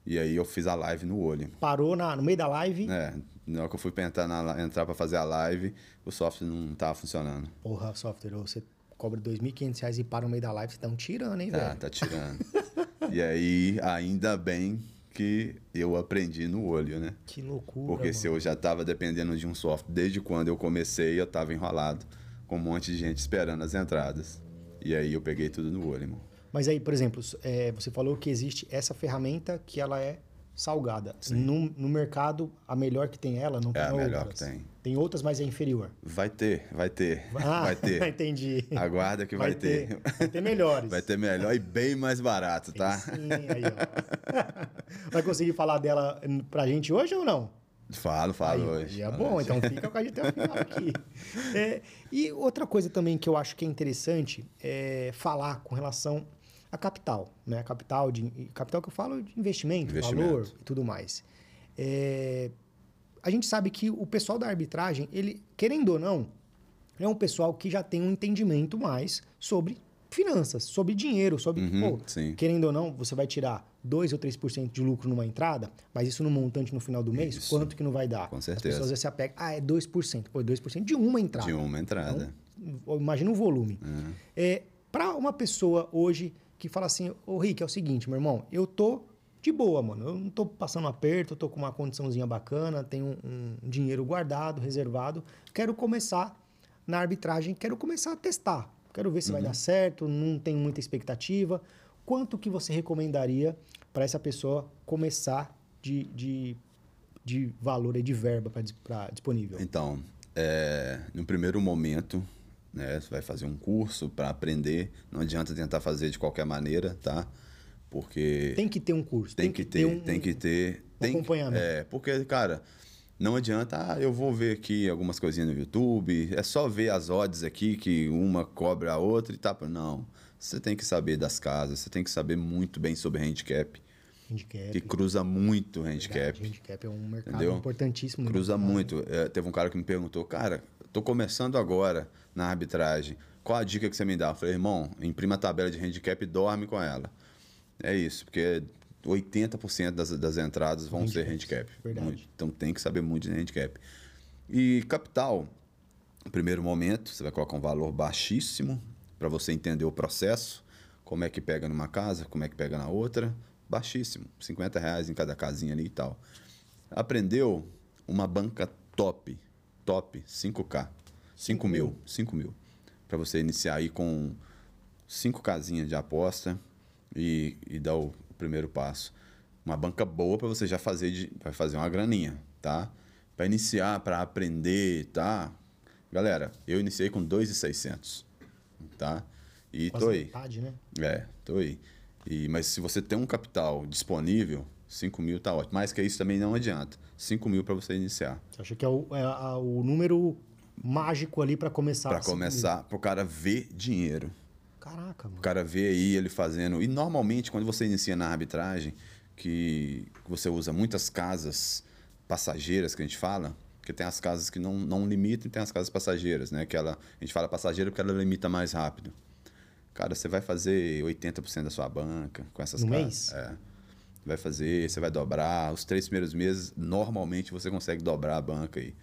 B: E aí eu fiz a live no olho.
A: Parou na, no meio da live.
B: É, na hora que eu fui pra entrar, na, entrar pra fazer a live, o software não tava funcionando.
A: Porra, software, você cobra 2.500 reais e para no meio da live, você tá um tirando, hein,
B: Tá,
A: velho?
B: tá tirando. (laughs) e aí, ainda bem que eu aprendi no olho, né?
A: Que loucura.
B: Porque se eu já estava dependendo de um software desde quando eu comecei, eu estava enrolado com um monte de gente esperando as entradas. E aí eu peguei tudo no olho, irmão.
A: Mas aí, por exemplo, é, você falou que existe essa ferramenta que ela é salgada. No, no mercado, a melhor que tem ela, não
B: É
A: tem
B: a
A: outras.
B: melhor que tem.
A: Tem outras, mas é inferior.
B: Vai ter, vai ter,
A: Ah,
B: vai ter. (laughs)
A: entendi.
B: Aguarda que vai, ter.
A: Vai ter melhores.
B: Vai ter melhor e bem mais barato, tá?
A: Sim, aí, ó. (laughs) Vai conseguir falar dela pra gente hoje ou não?
B: Falo, falo
A: Aí,
B: hoje.
A: é bom,
B: hoje.
A: então fica com a gente até o final aqui. (laughs) É, e outra coisa também que eu acho que é interessante é falar com relação a capital, né? Capital, de, capital que eu falo de investimento,
B: Investimento.
A: valor e tudo mais. É, a gente sabe que o pessoal da arbitragem, ele, querendo ou não, é um pessoal que já tem um entendimento mais sobre finanças, sobre dinheiro, sobre,
B: Uhum,
A: pô, querendo ou não, você vai tirar 2 ou 3% de lucro numa entrada, mas isso no montante no final do mês,
B: Isso.
A: quanto que não vai dar?
B: Com
A: As
B: certeza.
A: pessoas se apegam, ah, é 2%. Pô, é 2% de uma entrada.
B: De uma entrada.
A: Então, imagina o volume. É, para uma pessoa hoje que fala assim, ô Rick, é o seguinte, meu irmão, eu tô de boa, mano. Eu não tô passando aperto, eu tô com uma condiçãozinha bacana, tenho um, um dinheiro guardado, reservado. Quero começar na arbitragem, quero começar a testar. Quero ver se vai dar certo, não tenho muita expectativa. Quanto que você recomendaria para essa pessoa começar de, de, de valor e de verba para disponível?
B: Então, é, no primeiro momento, né, você vai fazer um curso para aprender. Não adianta tentar fazer de qualquer maneira, tá? Porque
A: Tem que ter um curso.
B: tem, que ter,
A: um-
B: tem que ter.
A: um
B: tem que-
A: acompanhamento.
B: É, porque, cara, não adianta, ah, eu vou ver aqui algumas coisinhas no YouTube, é só ver as odds aqui que uma cobra a outra e tá. Não. Você tem que saber das casas, você tem que saber muito bem sobre handicap,
A: handicap.
B: que cruza muito o
A: Verdade,
B: handicap.
A: handicap é um mercado
B: Entendeu?
A: importantíssimo. no
B: Cruza muito. É, teve um cara que me perguntou, cara, tô começando agora na arbitragem. Qual a dica que você me dá? Eu falei, irmão, imprima a tabela de handicap e dorme com ela. É isso, porque 80% das, das entradas vão ser handicap.
A: Verdade.
B: Então tem que saber muito de handicap. E capital, no primeiro momento, você vai colocar um valor baixíssimo para você entender o processo, como é que pega numa casa, como é que pega na outra. Baixíssimo, 50 reais em cada casinha ali e tal. Aprendeu uma banca top, top, 5K, 5 mil, 5 mil. Para você iniciar aí com cinco casinhas de aposta e, e dar o, o primeiro passo. Uma banca boa para você já fazer, de, vai fazer uma graninha, tá? Para iniciar, para aprender, tá? Galera, eu iniciei com 2,600, tá? E
A: Quase
B: tô aí.
A: metade, né?
B: É, tô aí. E, mas se você tem um capital disponível, 5 mil tá ótimo. Mais que isso também não adianta. 5 mil para você iniciar.
A: Você acha que é o, é a- o número mágico ali para começar?
B: Para começar, para o cara ver dinheiro.
A: Caraca, mano.
B: O cara vê aí ele fazendo. E normalmente, quando você inicia na arbitragem, que você usa muitas casas passageiras que a gente fala, porque tem as casas que não, não limitam e tem as casas passageiras, né? Que ela, a gente fala passageira porque ela limita mais rápido. Cara, você vai fazer 80% da sua banca com essas
A: No
B: casas.
A: mês?
B: É. Vai fazer, você vai dobrar. Os três primeiros meses, normalmente você consegue dobrar a banca aí.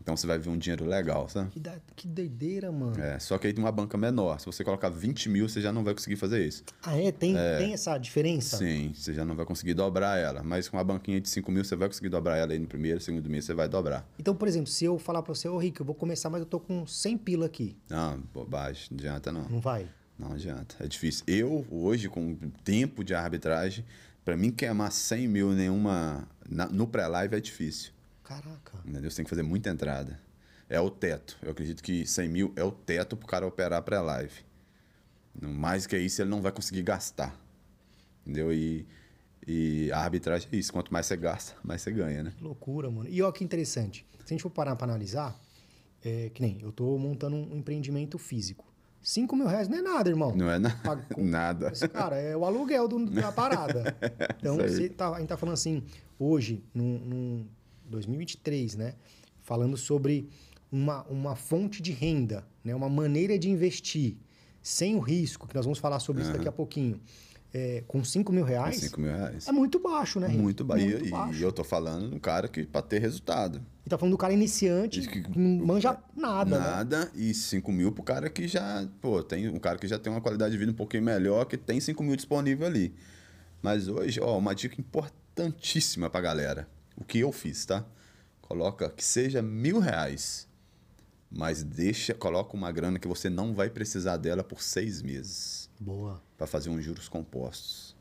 B: Então você vai ver um dinheiro legal, sabe?
A: Que, da- que doideira, mano.
B: É, só que aí tem uma banca menor. Se você colocar 20 mil, você já não vai conseguir fazer isso.
A: Ah, é? Tem, tem essa diferença?
B: Sim, você já não vai conseguir dobrar ela. Mas com uma banquinha de 5 mil, você vai conseguir dobrar ela aí no primeiro, segundo mês, você vai dobrar.
A: Então, por exemplo, se eu falar pra você, ô Rick, eu vou começar, mas eu tô com 100 pila aqui.
B: Não, bobagem, não adianta não.
A: Não vai?
B: Não adianta, é difícil. Eu, hoje, com tempo de arbitragem, para mim queimar 100 mil nenhuma na- no pré-live é difícil.
A: Caraca.
B: Entendeu? Você tem que fazer muita entrada. É o teto. Eu acredito que 100 mil é o teto pro cara operar pré-live. Mais que isso, ele não vai conseguir gastar. Entendeu? E, e a arbitragem é isso. Quanto mais você gasta, mais você ganha, né?
A: Que loucura, mano. E olha que interessante. Se a gente for parar pra analisar, é, que nem eu tô montando um empreendimento físico. 5 mil reais não é nada, irmão.
B: Não é na-
A: Paga- (laughs)
B: nada.
A: Esse cara é o aluguel do- da parada. (laughs) Então,
B: Isso aí.
A: você tá- a gente tá falando assim, hoje, num, num 2023, né? Falando sobre uma, uma fonte de renda, né? uma maneira de investir sem o risco, que nós vamos falar sobre isso daqui a pouquinho, é, com 5 mil
B: Com
A: reais,
B: 5 mil reais.
A: é muito baixo, né?
B: Muito baixo.
A: Muito
B: E,
A: baixo.
B: e eu tô falando um cara que para ter resultado.
A: E tá falando do cara iniciante,
B: que-
A: que não manja nada, né?
B: Nada. E 5 mil pro cara que já. Pô, tem um cara que já tem uma qualidade de vida um pouquinho melhor, que tem 5 mil disponível ali. Mas hoje, ó, uma dica importantíssima pra galera. O que eu fiz, tá? Coloca que seja mil reais, mas deixa, coloca uma grana que você não vai precisar dela por seis meses
A: Boa.
B: Para fazer uns juros compostos.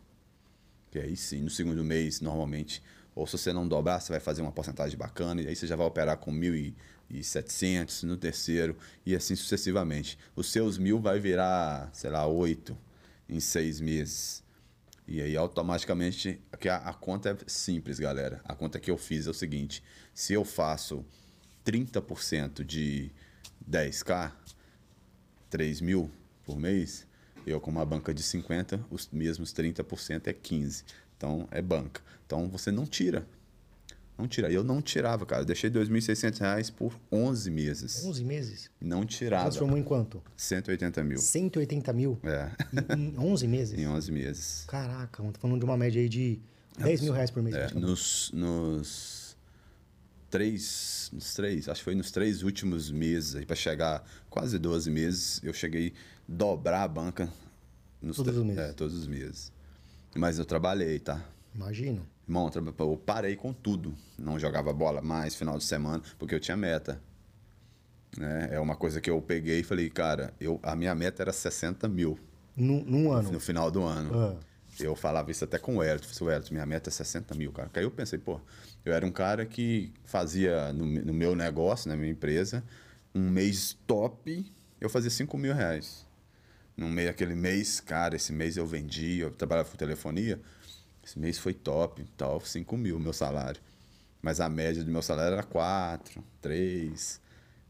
B: Que aí sim, no segundo mês, normalmente, ou se você não dobrar, você vai fazer uma porcentagem bacana e aí você já vai operar com 1.700 no terceiro e assim sucessivamente. Os seus mil vai virar, sei lá, oito em seis meses. E aí automaticamente, que a, a conta é simples, galera. A conta que eu fiz é o seguinte: se eu faço 30% de 10k, 3 mil por mês, eu com uma banca de 50, os mesmos 30% é 15. Então é banca. Então você não tira. Não tira. Eu não tirava, cara. Eu deixei 2.600 reais por 11 meses.
A: 11 meses?
B: Não tirava.
A: Transformou em quanto?
B: 180 mil.
A: 180 mil?
B: É.
A: Em, em 11 meses?
B: em 11 meses.
A: Caraca, mano, tô falando de uma média aí de 10 mil reais por mês.
B: É, nos, nos três, nos três, acho que foi nos três últimos meses, para chegar quase 12 meses, eu cheguei dobrar a banca. Nos
A: Todos os meses.
B: É, todos os meses. Mas eu trabalhei, tá?
A: Imagino.
B: Irmão, eu parei com tudo. Não jogava bola mais final de semana, porque eu tinha meta. Né? É uma coisa que eu peguei e falei, cara, eu, a minha meta era 60 mil
A: Num, num ano.
B: no final do ano.
A: Ah.
B: Eu falava isso até com o Elton. Falei, Elton, minha meta é 60 mil, cara. Aí eu pensei, pô, eu era um cara que fazia no, no meu negócio, na minha empresa, um mês top, eu fazia 5 mil reais. No meio aquele mês, cara, esse mês eu vendi, eu trabalhava com telefonia, esse mês foi top, tal, 5 mil meu salário. Mas a média do meu salário era 4, 3,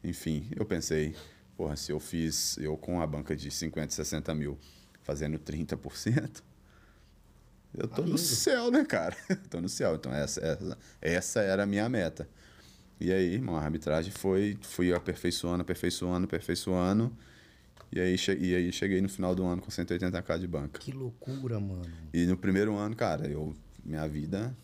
B: enfim. Eu pensei, porra, se eu fiz, eu com a banca de 50, 60 mil, fazendo 30%, eu tô no céu, né, cara? (laughs) tô no céu. Então, essa, essa, essa era a minha meta. E aí, irmão, a arbitragem foi, fui aperfeiçoando, aperfeiçoando, aperfeiçoando. E aí, e aí cheguei no final do ano com 180k de banca.
A: Que loucura, mano.
B: E no primeiro ano, cara, eu minha vida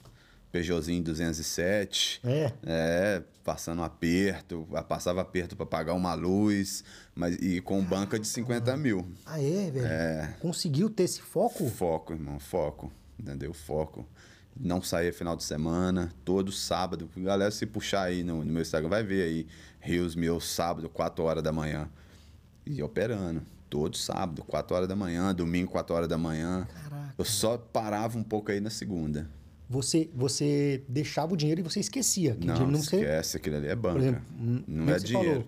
B: Peugeotzinho 207,
A: É.
B: é, passando aperto, passava aperto para pagar uma luz, mas e com banca de 50 mil.
A: Ah, é, velho? Conseguiu ter esse foco?
B: Foco, irmão, foco, entendeu? Foco. Não saía final de semana, todo sábado. Galera, se puxar aí no, no meu Instagram, vai ver aí rios meus sábado, 4 horas da manhã. E operando. Todo sábado, 4 horas da manhã, domingo, 4 horas da manhã.
A: Caraca.
B: Eu só parava um pouco aí na segunda.
A: Você, você deixava o dinheiro e você esquecia. Que
B: Não,
A: não
B: esquece, aquilo ali é banca.
A: Exemplo, n-
B: não é
A: você
B: dinheiro.
A: falou,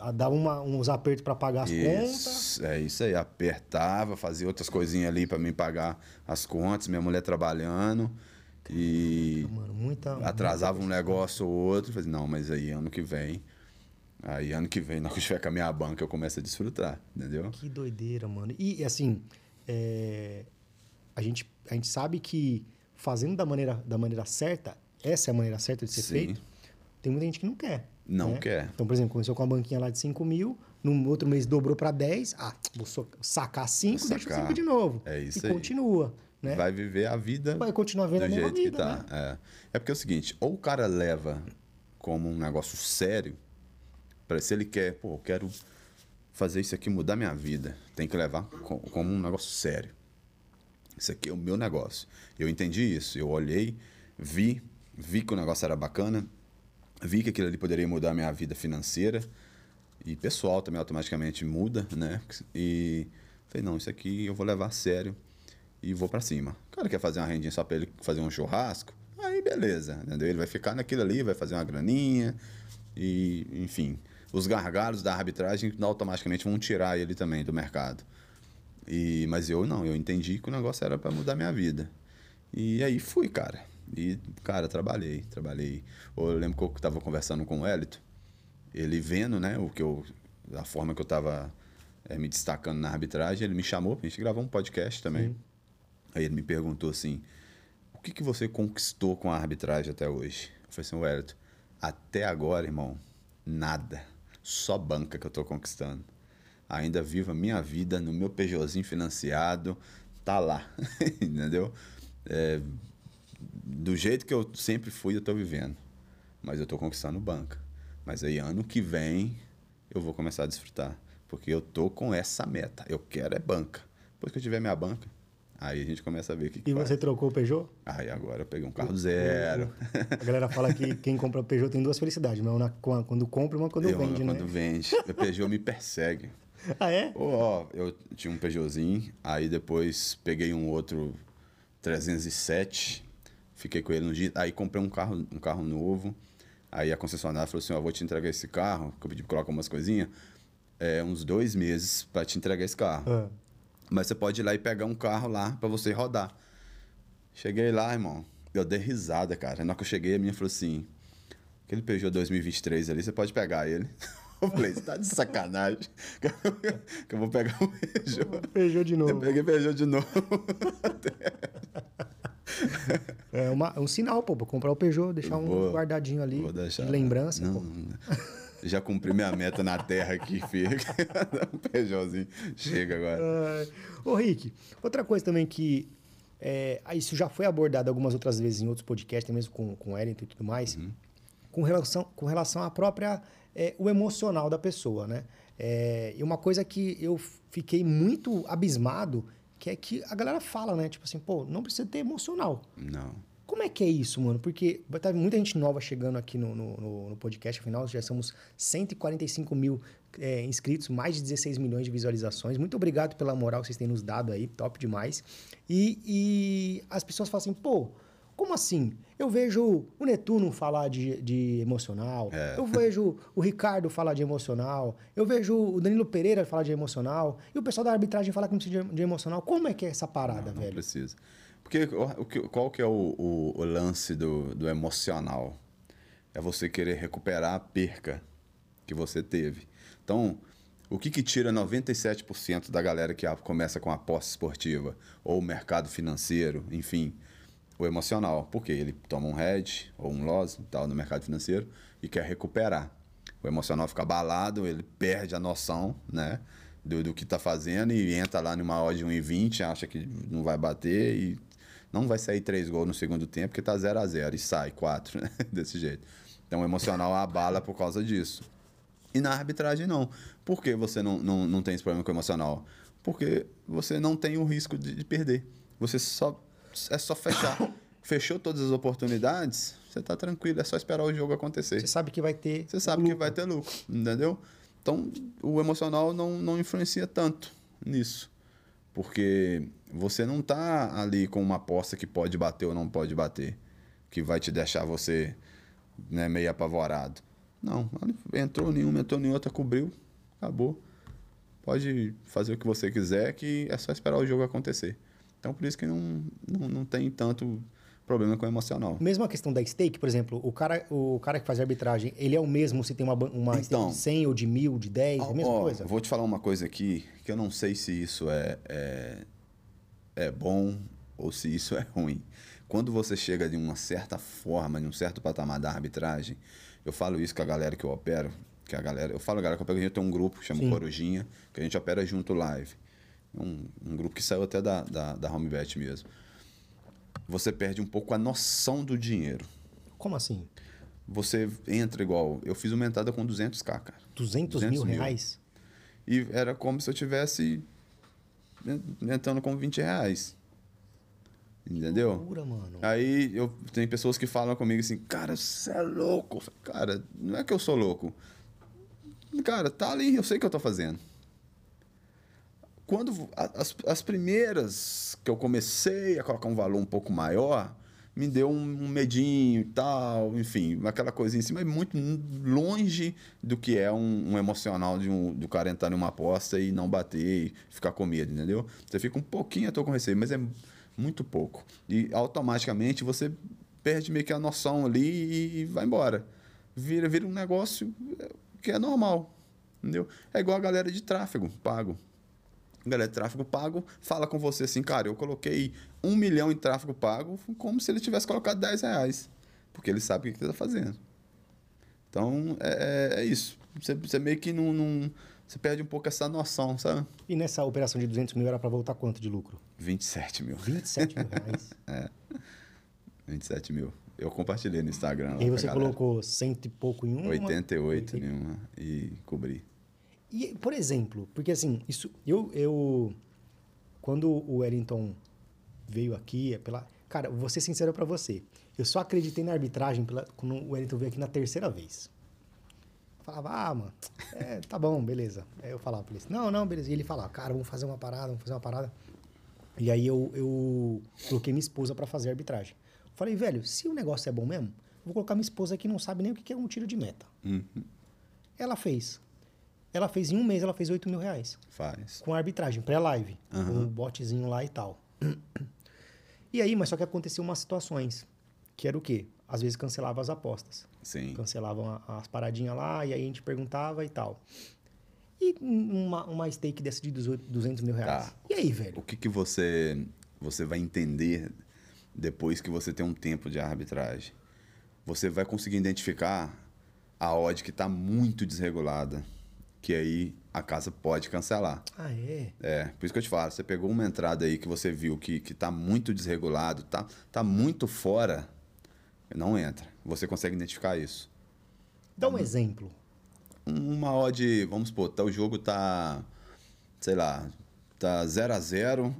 A: ah, dava uma- uns apertos para pagar as contas.
B: Isso, é isso aí. Apertava, fazia outras coisinhas ali para mim pagar as contas, minha mulher trabalhando. E
A: Mano, muita.
B: atrasava um negócio ou outro. Falei, não, mas aí ano que vem. Aí ano que vem, na hora que eu estiver com a minha banca, eu começo a desfrutar, entendeu?
A: Que doideira, mano. E assim, é, a, gente, a gente sabe que fazendo da maneira, da maneira certa, essa é a maneira certa de ser
B: Sim.
A: feito, tem muita gente que não quer.
B: Não
A: né?
B: quer.
A: Então, por exemplo, começou com uma banquinha lá de 5 mil, no outro mês dobrou para 10, ah, vou sacar 5,
B: Vou
A: deixa
B: sacar.
A: 5 de novo.
B: É isso
A: e
B: aí.
A: continua, né?
B: Vai viver a vida
A: Vai continuar vendo
B: do
A: a
B: jeito
A: vida,
B: que tá.
A: né?
B: É. é porque é o seguinte, ou o cara leva como um negócio sério, se ele quer, pô, eu quero fazer isso aqui mudar minha vida, tem que levar co- como um negócio sério. Isso aqui é o meu negócio. Eu entendi isso, eu olhei, vi, vi que o negócio era bacana, vi que aquilo ali poderia mudar a minha vida financeira e pessoal também automaticamente muda, né? E falei, não, isso aqui eu vou levar a sério e vou pra cima. O cara quer fazer uma rendinha só pra ele fazer um churrasco, aí beleza, entendeu? Ele vai ficar naquilo ali, vai fazer uma graninha e, enfim, os gargalos da arbitragem automaticamente vão tirar ele também do mercado. E, mas eu não, eu entendi que o negócio era para mudar minha vida. E aí fui, cara. E, cara, trabalhei, trabalhei. Eu lembro que eu tava conversando com o Elito, ele vendo, né, o que eu, a forma que eu tava eh, me destacando na arbitragem, ele me chamou pra gente gravar um podcast também. Aí ele me perguntou assim, o que, que você conquistou com a arbitragem até hoje? Eu falei assim, Wellington, até agora, irmão, nada. Só banca que eu tô conquistando. Ainda vivo a minha vida no meu Peugeotzinho financiado, tá lá, (laughs) entendeu? É, do jeito que eu sempre fui, eu tô vivendo. Mas eu tô conquistando banca. Mas aí ano que vem eu vou começar a desfrutar. Porque eu tô com essa meta. Eu quero é banca. Depois que eu tiver minha banca, Aí a gente começa a ver o que, que
A: E
B: faz.
A: você trocou o Peugeot?
B: Aí agora eu peguei um carro zero.
A: A galera fala que quem compra o Peugeot tem duas felicidades. Uma na- quando compra e uma quando
B: Eu,
A: vende, né?
B: quando vende. O Peugeot me persegue.
A: Ah, é?
B: Ó, eu tinha um Peugeotzinho, aí depois peguei um outro 307, fiquei com ele no dia, aí comprei um carro, um carro novo, aí a concessionária falou assim, ó, vou te entregar esse carro, que eu pedi pra colocar umas coisinhas, é, uns dois meses para te entregar esse carro.
A: Ah.
B: Mas você pode ir lá e pegar um carro lá para você rodar. Cheguei lá, irmão, eu dei risada, cara. Na hora que eu cheguei, a minha falou assim, aquele Peugeot 2023 ali, você pode pegar ele. (laughs) Eu falei, você tá de sacanagem (laughs) que eu vou pegar um Peugeot.
A: Peugeot de
B: Eu
A: novo.
B: peguei Peugeot de novo. (laughs)
A: É uma- um sinal, pô, pra comprar o Peugeot, deixar um
B: Vou-
A: guardadinho ali.
B: Vou deixar.
A: De lembrança,
B: Não,
A: pô.
B: não. Já cumpri minha meta na terra aqui, (laughs) filho. um Peugeotzinho. Chega agora.
A: Ah, Ô, Rick, outra coisa também que é, ah, isso já foi abordado algumas outras vezes em outros podcasts, mesmo com, com o Wellington e tudo mais,
B: Uhum.
A: com, relação, com relação à própria, é, o emocional da pessoa, né? É, e uma coisa que eu fiquei muito abismado, que é que a galera fala, né? Tipo assim, pô, não precisa ter emocional.
B: Não.
A: Como é que é isso, mano? Porque vai estar muita gente nova chegando aqui no, no, no- podcast, afinal já somos 145 mil é, inscritos, mais de 16 milhões de visualizações. Muito obrigado pela moral que vocês têm nos dado aí, top demais. E, e as pessoas falam assim, pô, como assim? Eu vejo o Netuno falar de, de emocional,
B: É.
A: eu vejo o Ricardo falar de emocional, eu vejo o Danilo Pereira falar de emocional, e o pessoal da arbitragem falar que não precisa de, de emocional. Como é que é essa parada,
B: Não, não
A: velho?
B: precisa. Porque o- que- qual que é o, o- o lance do, do emocional? É você querer recuperar a perca que você teve. Então, o que, que tira 97% da galera que a- começa com aposta esportiva ou o mercado financeiro, enfim, o emocional? Porque ele toma um hedge ou um loss tal, no mercado financeiro e quer recuperar. O emocional fica abalado, ele perde a noção, né? Do, do que está fazendo e entra lá numa odd de 1,20, acha que não vai bater e não vai sair três gols no segundo tempo, porque tá 0 a 0 e sai quatro, (laughs) né? Desse jeito. Então o emocional abala por causa disso. E na arbitragem não. Por que você não, não, não tem esse problema com o emocional? Porque você não tem o risco de, de perder. Você só. É só fechar. (coughs) Fechou todas as oportunidades, você tá tranquilo, é só esperar o jogo acontecer.
A: Você sabe que vai ter.
B: Você sabe que
A: lucro.
B: vai ter lucro, entendeu? Então, o emocional não, não influencia tanto nisso. Porque você não tá ali com uma aposta que pode bater ou não pode bater, que vai te deixar você né, meio apavorado. Não, entrou nenhuma, entrou em outra, cobriu, acabou. Pode fazer o que você quiser, que é só esperar o jogo acontecer. Então, por isso que não, não, não tem tanto problema com o emocional.
A: Mesmo a questão da stake, por exemplo, o cara, o cara que faz arbitragem, ele é o mesmo se tem uma, uma stake
B: Então.
A: de 100 ou de 1000, de 10, é a mesma
B: Ó,
A: coisa?
B: Vou te falar uma coisa aqui, que eu não sei se isso é, é, é bom ou se isso (laughs) é ruim. Quando você chega de uma certa forma, de um certo patamar da arbitragem, eu falo isso com a galera que eu opero, que a galera, eu falo a galera que eu opero, a gente tem um grupo que chama
A: Sim.
B: Corujinha, que a gente opera junto live. Um, um grupo que saiu até da, da, da HomeBet mesmo. Você perde um pouco a noção do dinheiro.
A: Como assim?
B: Você entra igual. Eu fiz uma entrada com 200k, cara.
A: 200,
B: 200
A: mil
B: mil.
A: reais?
B: E era como se eu tivesse entrando com 20 reais. Entendeu?
A: Loucura.
B: Aí eu tem pessoas que falam comigo assim, cara, você é louco. Cara, não é que eu sou louco. Cara, tá ali, eu sei o que eu tô fazendo. Quando as, as primeiras que eu comecei a colocar um valor um pouco maior, me deu um, medinho e tal, enfim, aquela coisinha assim, mas muito longe do que é um, um emocional de um, do cara entrar numa aposta e não bater e ficar com medo, entendeu? Você fica um pouquinho, eu tô com receio, mas é muito pouco. E automaticamente você perde meio que a noção ali e vai embora. Vira, vira um negócio que é normal, entendeu? É igual a galera de tráfego pago. Galera de tráfego pago fala com você assim, cara, eu coloquei um milhão em tráfego pago como se ele tivesse colocado 10 reais. Porque ele sabe o que ele está fazendo. Então, é, é- é isso. Você, você meio que não, não- Você perde um pouco essa noção, sabe?
A: E nessa operação de 200 mil era pra voltar quanto de lucro?
B: 27 mil.
A: 27 mil reais. (laughs)
B: 27 mil. Eu compartilhei no Instagram.
A: e aí você colocou cento e pouco em uma?
B: 88 em uma e cobri.
A: E, por exemplo, porque assim, isso. Eu. eu quando o Wellington veio aqui, é pela. Cara, vou ser sincero pra você. Eu só acreditei na arbitragem pela... quando o Wellington veio aqui na terceira vez. Eu falava, ah, mano, é, tá bom, beleza. Aí eu falava pra ele, não, não, beleza. E ele falava, cara, vamos fazer uma parada, vamos fazer uma parada. E aí eu, eu coloquei minha esposa pra fazer a arbitragem. Falei, velho, se o negócio é bom mesmo, vou colocar minha esposa que não sabe nem o que que é um tiro de meta.
B: Uhum.
A: Ela fez. Ela fez em um mês, ela fez 8 mil reais.
B: Faz.
A: Com arbitragem, pré-live.
B: Aham.
A: Com o botzinho lá e tal. (clears throat) E aí, mas só que aconteceu umas situações. Que era o quê? Às vezes cancelava as apostas.
B: Sim.
A: Cancelavam as paradinhas lá, e aí a gente perguntava e tal. E uma, uma stake dessa de 18 200 mil reais.
B: Tá.
A: E aí, velho?
B: O que, que você, você vai entender depois que você tem um tempo de arbitragem? Você vai conseguir identificar a odd que está muito desregulada, que aí a casa pode cancelar.
A: Ah, é?
B: É, por isso que eu te falo, você pegou uma entrada aí que você viu que, que tá muito desregulado, tá, tá muito fora, não entra. Você consegue identificar isso.
A: Dá um exemplo.
B: Uma odd, vamos supor, tá, o jogo tá, sei lá, tá 0 a 0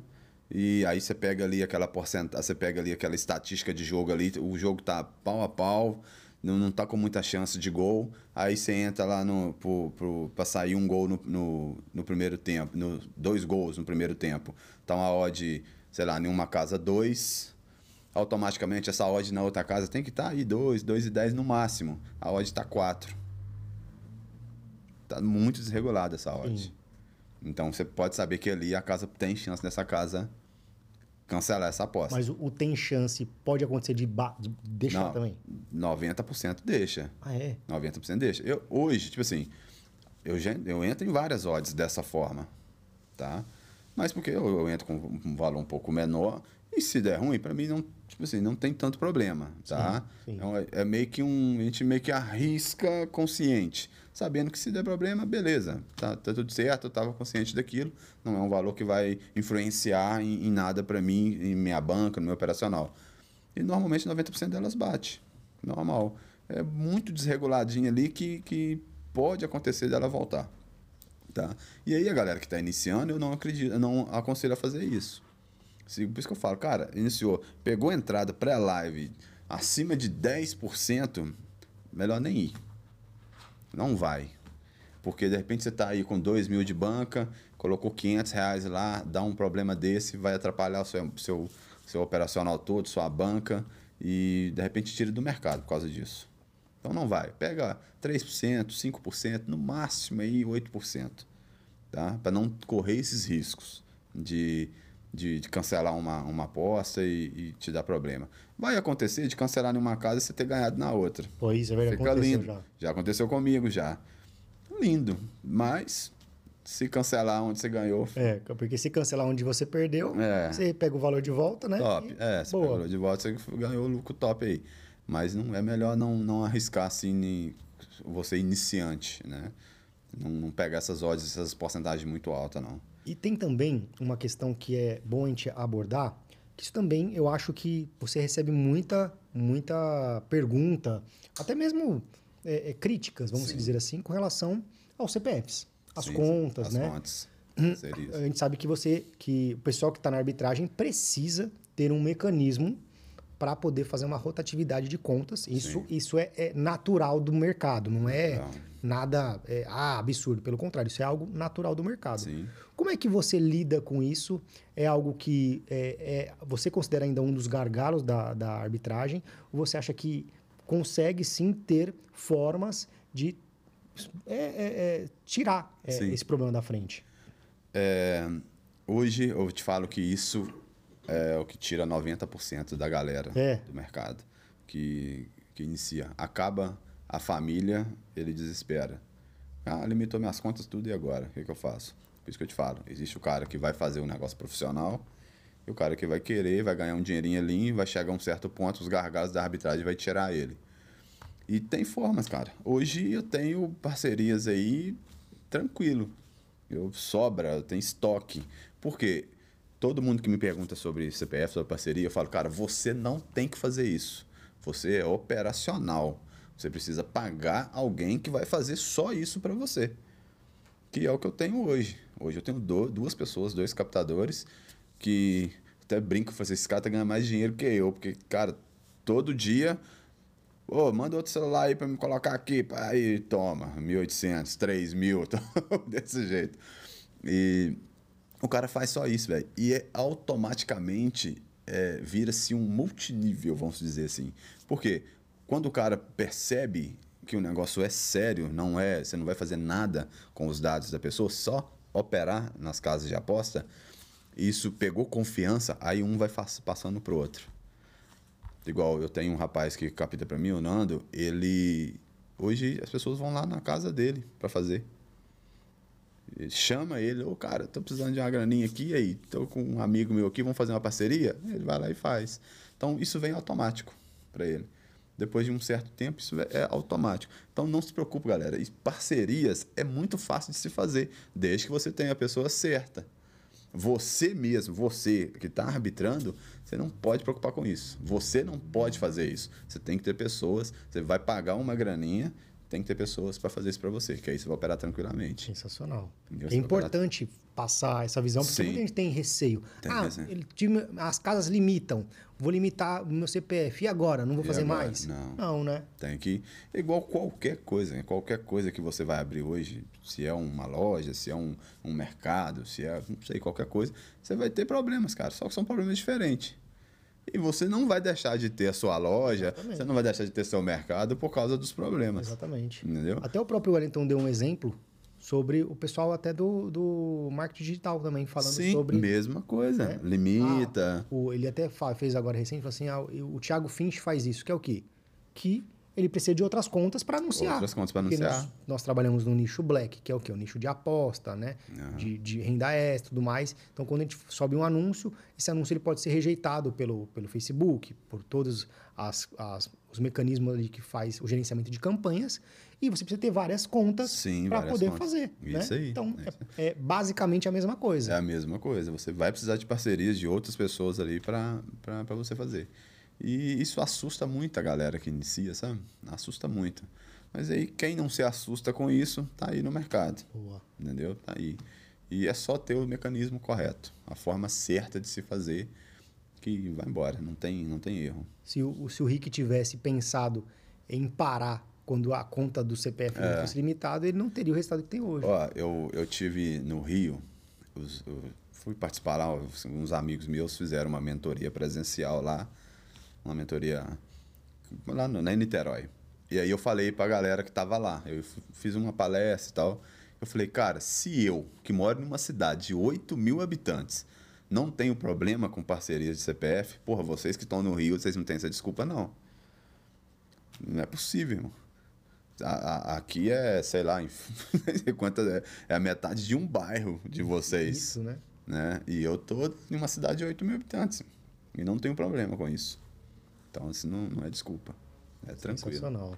B: e aí você pega ali aquela porcentagem, você pega ali aquela estatística de jogo ali, o jogo tá pau a pau, não, não tá com muita chance de gol, aí você entra lá no, pro, pro, pra sair um gol no, no, no primeiro tempo, no, dois gols no primeiro tempo. Tá uma odd, sei lá, em uma casa 2, automaticamente essa odd na outra casa tem que estar tá aí 2, 2 e 10 no máximo. A odd tá 4. Tá muito desregulada essa odd.
A: Sim.
B: Então você pode saber que ali a casa tem chance dessa casa cancelar essa aposta.
A: Mas o, tem chance, pode acontecer de, ba- de deixar
B: Não,
A: também.
B: 90% deixa.
A: Ah, é?
B: 90% deixa. Eu, hoje, tipo assim, eu, já, eu entro em várias odds dessa forma, tá? Mas porque eu, eu entro com um valor um pouco menor e se der ruim, para mim não, tipo assim, não tem tanto problema, tá?
A: Sim, sim.
B: Então é, é meio que um, a gente meio que arrisca consciente, sabendo que se der problema, beleza, tá, tá tudo certo, eu tava consciente daquilo, não é um valor que vai influenciar em, em nada para mim, em minha banca, no meu operacional. E normalmente 90% delas bate. Normal. É muito desreguladinho ali que, que pode acontecer dela voltar. Tá? E aí a galera que está iniciando, eu não acredito, eu não aconselho a fazer isso. Por isso que eu falo, cara, iniciou, pegou entrada pré-live acima de 10%, melhor nem ir. Não vai. Porque de repente você está aí com 2 mil de banca, colocou 500 reais lá, dá um problema desse, vai atrapalhar o seu, seu, seu operacional todo, sua banca, e de repente tira do mercado por causa disso. Então não vai. Pega 3%, 5%, no máximo aí 8%. Tá? Para não correr esses riscos de, de, de cancelar uma, uma aposta e, e te dar problema. Vai acontecer de cancelar em uma casa e você ter ganhado na outra.
A: Pois é, verdade.
B: Fica lindo.
A: já.
B: Já. aconteceu comigo já. Lindo. Mas se cancelar onde você ganhou,
A: É, porque se cancelar onde você perdeu,
B: É.
A: você pega o valor de volta, né?
B: top.
A: E-
B: É, você
A: boa.
B: pegou de volta, você ganhou o lucro top aí. Mas não, é melhor não, não arriscar assim você iniciante, né? Não, não pegar essas odds, essas porcentagens muito altas, não.
A: E tem também uma questão que é bom a gente abordar, que isso também eu acho que você recebe muita, muita pergunta, até mesmo é, é, críticas, vamos
B: Sim.
A: dizer assim, com relação aos CPFs, as
B: Sim,
A: contas,
B: as
A: né?
B: fontes. Seria
A: A gente sabe que você, que o pessoal que está na arbitragem precisa ter um mecanismo para poder fazer uma rotatividade de contas. Isso,
B: Sim.
A: isso é, é natural do mercado, não é
B: Não.
A: nada é, ah, absurdo. Pelo contrário, isso é algo natural do mercado.
B: Sim.
A: Como é que você lida com isso? É algo que é, é- você considera ainda um dos gargalos da, da arbitragem? Ou você acha que consegue sim ter formas de é, é, tirar esse problema da frente?
B: Hoje eu te falo que isso é o que tira 90% da galera
A: É.
B: do mercado que, que inicia. Acaba a família, ele desespera. Ah, limitou minhas contas tudo e agora? O que, que eu faço? Por isso que eu te falo. Existe o cara que vai fazer um negócio profissional e o cara que vai querer, vai ganhar um dinheirinho ali, vai chegar a um certo ponto, os gargalos da arbitragem vai tirar ele. E tem formas, cara. Hoje eu tenho parcerias aí tranquilo. Eu sobra, eu tenho estoque. Por quê? Todo mundo que me pergunta sobre CPF, sobre parceria, eu falo, cara, você não tem que fazer isso. Você é operacional. Você precisa pagar alguém que vai fazer só isso para você. Que é o que eu tenho hoje. Hoje eu tenho do- duas pessoas, dois captadores, que Até brinco, assim, esse cara tá ganhando mais dinheiro que eu, porque, cara, todo dia. Ô, manda outro celular aí pra me colocar aqui. Aí, toma, 1.800, 3.000, (laughs) desse jeito. E o cara faz só isso, velho. E é automaticamente é, vira-se um multinível, vamos dizer assim. Por quê? Quando o cara percebe que o negócio é sério, não é, você não vai fazer nada com os dados da pessoa, só operar nas casas de aposta, isso pegou confiança, aí um vai passando pro outro. Igual eu tenho um rapaz que capita para mim, o Nando, ele hoje as pessoas vão lá na casa dele para fazer. Chama ele, ô oh, cara, tô precisando de uma graninha aqui, aí, tô com um amigo meu aqui, vamos fazer uma parceria? Ele vai lá e faz. Então isso vem automático para ele. Depois de um certo tempo, isso é automático. Então não se preocupe, galera. E parcerias é muito fácil de se fazer, desde que você tenha a pessoa certa. Você mesmo, você que está arbitrando, você não pode preocupar com isso. Você não pode fazer isso. Você tem que ter pessoas, você vai pagar uma graninha, tem que ter pessoas para fazer isso para você, que aí você vai operar tranquilamente.
A: Sensacional. É importante operar... passar essa visão, porque Sim. muita gente tem receio. Tem ah, ele, as casas limitam. Vou limitar o meu CPF. E agora? Não vou e fazer agora? mais?
B: Não.
A: Não, né?
B: Tem que. É igual qualquer coisa. Né? Qualquer coisa que você vai abrir hoje, se é uma loja, se é um, um mercado, se é, não sei, qualquer coisa, você vai ter problemas, cara. Só que são problemas diferentes. E você não vai deixar de ter a sua loja, Exatamente. você não vai deixar de ter seu mercado por causa dos problemas.
A: Exatamente.
B: Entendeu?
A: Até o próprio Wellington deu um exemplo sobre o pessoal até do, do marketing digital também, falando
B: Sim,
A: sobre...
B: mesma coisa. Né? Limita.
A: Ah, o, ele até fez agora recente, falou assim, ah, o Thiago Finch faz isso, que é o quê? Que ele precisa de outras contas para anunciar.
B: Outras contas para anunciar.
A: Nós, nós, trabalhamos no nicho black, que é o quê? O nicho de aposta, né? Uhum. De, de, renda extra e tudo mais. Então, quando a gente sobe um anúncio, esse anúncio ele pode ser rejeitado pelo, pelo Facebook, por todos as, as, os mecanismos ali que faz o gerenciamento de campanhas. E você precisa ter várias contas para poder contas. fazer. Né?
B: Isso né? aí.
A: Então, é, é, basicamente a mesma coisa.
B: É a mesma coisa. Você vai precisar de parcerias de outras pessoas ali para você fazer. E isso assusta muito a galera que inicia, sabe? Assusta muito. Mas aí quem não se assusta com isso, tá aí no mercado.
A: Boa.
B: Entendeu? Tá aí. E é só ter o mecanismo correto, a forma certa de se fazer que vai embora, não tem, não tem erro.
A: Se o, se o Rick tivesse pensado em parar quando a conta do CPF é. fosse limitada, ele não teria o resultado que tem hoje.
B: Ó, eu, eu tive no Rio, eu fui participar lá, uns amigos meus fizeram uma mentoria presencial lá uma mentoria lá no, na Niterói. E aí eu falei pra galera que tava lá, eu fiz uma palestra e tal. Eu falei, cara, se eu, que moro numa cidade de 8 mil habitantes, não tenho problema com parcerias de CPF, porra, vocês que estão no Rio, vocês não têm essa desculpa, não. Não é possível, irmão. A, a, aqui é, sei lá, (laughs) quantas, é, é a metade de um bairro de vocês.
A: Isso, né?
B: né? E eu tô em uma cidade de 8 mil habitantes. E não tenho problema com isso. Então, assim, não, não é desculpa. É tranquilo.
A: Sensacional.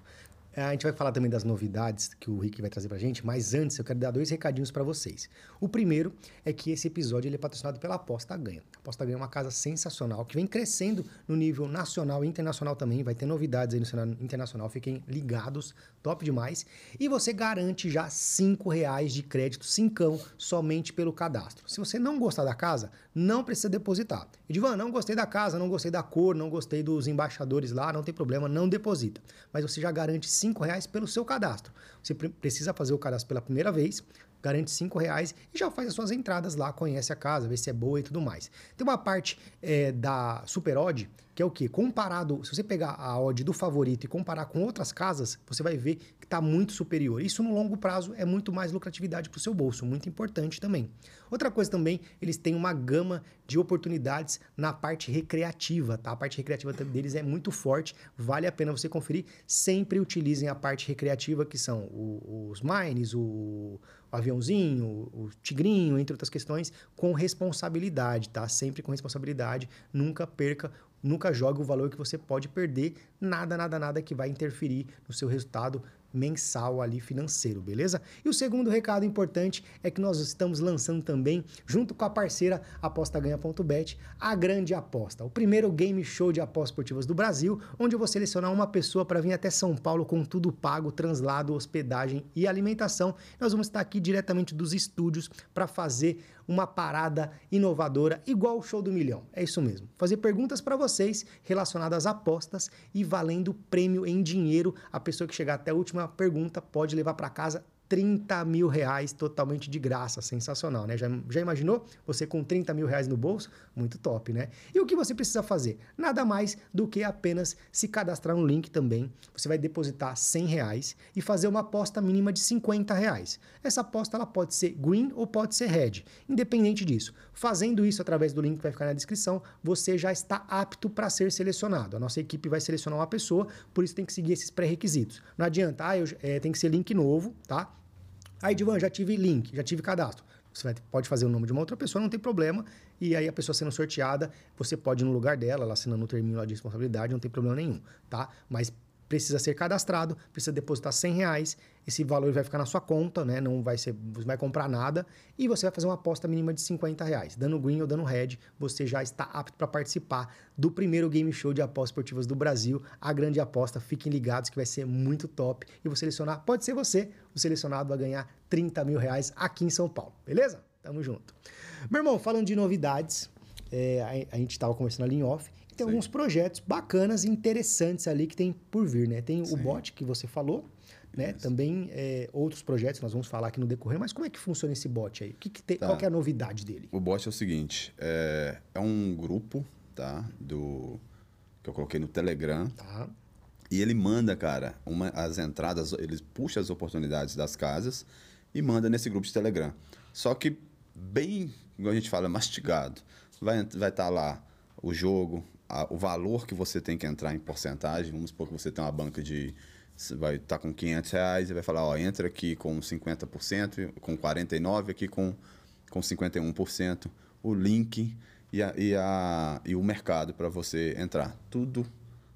A: É, a gente vai falar também das novidades que o Rick vai trazer pra gente, mas antes eu quero dar dois recadinhos para vocês. O primeiro é que esse episódio ele é patrocinado pela Aposta Ganha. A Aposta Ganha é uma casa sensacional que vem crescendo no nível nacional e internacional também. Vai ter novidades aí no cenário internacional, fiquem ligados, top demais. E você garante já cinco reais de crédito, cincão, somente pelo cadastro. Se você não gostar da casa, não precisa depositar. Edivan, não gostei da casa, não gostei da cor, não gostei dos embaixadores lá, não tem problema, não deposita. Mas você já garante cinco reais pelo seu cadastro. Você precisa fazer o cadastro pela primeira vez, garante cinco reais e já faz as suas entradas lá, conhece a casa, vê se é boa e tudo mais. Tem uma parte é, da Super Odd, que é o que? Comparado, se você pegar a odd do favorito e comparar com outras casas, você vai ver que está muito superior. Isso no longo prazo é muito mais lucratividade para o seu bolso, muito importante também. Outra coisa também, eles têm uma gama de oportunidades na parte recreativa, tá? A parte recreativa deles é muito forte, vale a pena você conferir. Sempre utilizem a parte recreativa, que são os mines, o, aviãozinho, o tigrinho, entre outras questões, com responsabilidade, tá? Sempre com responsabilidade. Nunca perca nunca jogue o valor que você pode perder, nada, nada, nada que vai interferir no seu resultado mensal ali financeiro, beleza? E o segundo recado importante é que nós estamos lançando também, junto com a parceira apostaganha.bet, a grande aposta. O primeiro game show de apostas esportivas do Brasil, onde eu vou selecionar uma pessoa para vir até São Paulo com tudo pago, translado, hospedagem e alimentação. Nós vamos estar aqui diretamente dos estúdios para fazer uma parada inovadora, igual o show do milhão. É isso mesmo. Fazer perguntas para vocês relacionadas a apostas e valendo prêmio em dinheiro. A pessoa que chegar até a última pergunta pode levar para casa 30 mil reais totalmente de graça. Sensacional, né? Já, já imaginou? Você com 30 mil reais no bolso? Muito top, né? E o que você precisa fazer? Nada mais do que apenas se cadastrar no link também. Você vai depositar 100 reais e fazer uma aposta mínima de 50 reais. Essa aposta ela pode ser green ou pode ser red. Independente disso. Fazendo isso através do link que vai ficar na descrição, você já está apto para ser selecionado. A nossa equipe vai selecionar uma pessoa, por isso tem que seguir esses pré-requisitos. Não adianta, ah, eu, é, tem que ser link novo, tá? Aí, Divan, já tive link, já tive cadastro. Você vai, pode fazer o nome de uma outra pessoa, não tem problema. E aí a pessoa sendo sorteada, você pode ir no lugar dela, ela assinando o termino de responsabilidade, não tem problema nenhum, tá? Mas precisa ser cadastrado, precisa depositar 100 reais, esse valor vai ficar na sua conta, né? Não vai ser, você vai comprar nada e você vai fazer uma aposta mínima de 50 reais. Dando green ou dando red, você já está apto para participar do primeiro game show de apostas esportivas do Brasil, a grande aposta. Fiquem ligados que vai ser muito top e vou selecionar, pode ser você, o selecionado vai ganhar 30 mil reais aqui em São Paulo, beleza? Tamo junto. Meu irmão, falando de novidades, é, a, a gente estava conversando ali em off tem Sim. alguns projetos bacanas e interessantes ali que tem por vir, né? Tem Sim. o bot que você falou, né? Isso. Também é, outros projetos nós vamos falar aqui no decorrer, mas como é que funciona esse bot aí? Que, que tem, tá. Qual é a novidade dele?
B: O bot é o seguinte, é, é um grupo, tá? Do que eu coloquei no Telegram. Tá. E ele manda, cara, uma, as entradas, ele puxa as oportunidades das casas e manda nesse grupo de Telegram. Só que bem, como a gente fala, mastigado. Vai estar vai tá lá o jogo, a, o valor que você tem que entrar em porcentagem. Vamos supor que você tem uma banca de. Você vai estar tá com 500 reais e vai falar: ó, entra aqui com 50%, com 49%, aqui com, com 51%. O link e, a, e, a, e o mercado para você entrar. Tudo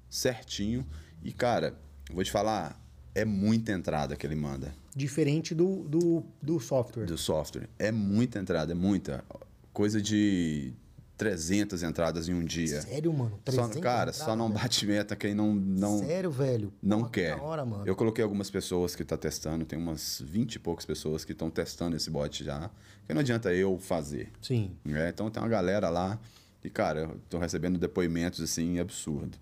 B: certinho. E, cara, vou te falar, é muita entrada que ele manda.
A: Diferente do, do, do software.
B: Do software. É muita entrada, é muita. Coisa de 300 entradas em um dia.
A: Sério, mano?
B: 300 só, cara, entradas, só não bate meta quem não. não
A: Sério, velho?
B: Não Pô, quer. Hora, mano. Eu coloquei algumas pessoas que estão tá testando, tem umas 20 e poucas pessoas que estão testando esse bot já. Que não adianta eu fazer.
A: Sim.
B: É, então tem uma galera lá. E, cara, eu tô recebendo depoimentos assim, absurdo.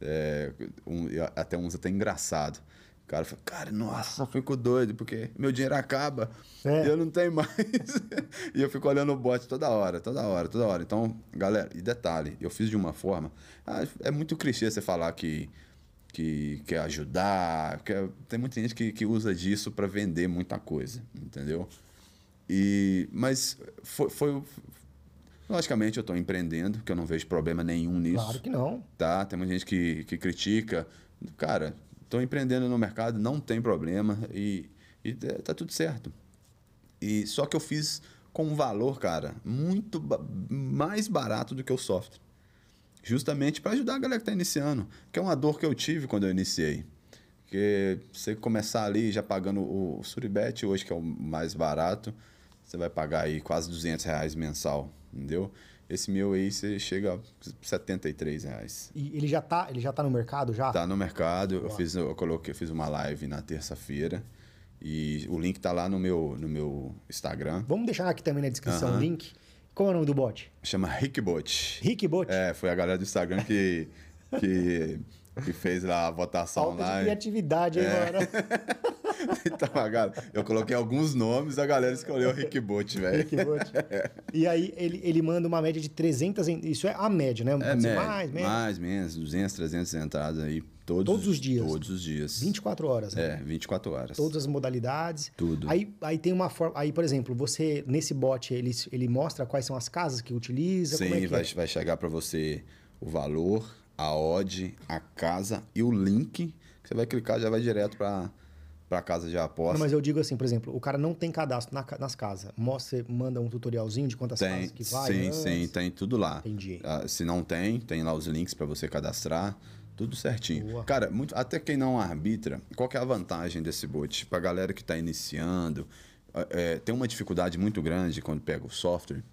B: É, um, até uns até engraçado cara fala, cara, nossa, fico doido, porque meu dinheiro acaba é. e eu não tenho mais. (laughs) e eu fico olhando o bot toda hora, toda hora, toda hora. Então, galera, e detalhe, eu fiz de uma forma. Ah, é muito clichê você falar que, que quer ajudar. Que, tem muita gente que, que usa disso para vender muita coisa, entendeu? E, mas foi, foi Logicamente, eu estou empreendendo, que eu não vejo problema nenhum nisso.
A: Claro que não.
B: Tá? Tem muita gente que, que critica. Cara, Estou empreendendo no mercado, não tem problema e, e é, tá tudo certo. E só que eu fiz com um valor, cara, muito ba mais barato do que o software. Justamente para ajudar a galera que está iniciando, que é uma dor que eu tive quando eu iniciei. Porque você começar ali já pagando o Suribet hoje, que é o mais barato, você vai pagar aí quase 200 reais mensal, entendeu? Esse meu aí você chega a 73 reais.
A: E ele já tá, ele já tá no mercado já?
B: Tá no mercado. Eu fiz, eu coloquei, eu fiz uma live na terça-feira. E o link tá lá no meu, no meu Instagram.
A: Vamos deixar aqui também na descrição o link. Qual é o nome do bot?
B: Chama Rickbot.
A: Rickbot?
B: É, foi a galera do Instagram que, que, que fez lá a votação
A: Falta
B: lá.
A: De criatividade, hein, é. mano? (laughs) (laughs)
B: então, cara, eu coloquei alguns nomes, a galera escolheu o Rick Boot, velho. Rick Boot. (laughs)
A: E aí ele, ele manda uma média de 300, isso é a média, né?
B: É média, mais, menos? Mais, menos, 200, 300 entradas aí. Todos,
A: todos os dias?
B: Todos os dias.
A: 24 horas,
B: né? É, 24 horas.
A: Todas as modalidades.
B: Tudo.
A: Aí, aí tem uma forma... Aí, por exemplo, você, nesse bot, ele, ele mostra quais são as casas que utiliza?
B: Sim,
A: é que
B: vai,
A: é?
B: vai chegar para você o valor, a odd, a casa e o link que você vai clicar já vai direto para para casa de aposta. Não,
A: mas eu digo assim, por exemplo, o cara não tem cadastro na, nas casas. Você manda um tutorialzinho de quantas
B: tem,
A: casas que vai?
B: Sim, sim, tem tudo lá.
A: Entendi.
B: Uh, se não tem, tem lá os links para você cadastrar. Tudo certinho.
A: Boa.
B: Cara, muito, até quem não arbitra, qual que é a vantagem desse bot? Pra galera que está iniciando, é, tem uma dificuldade muito grande quando pega o software,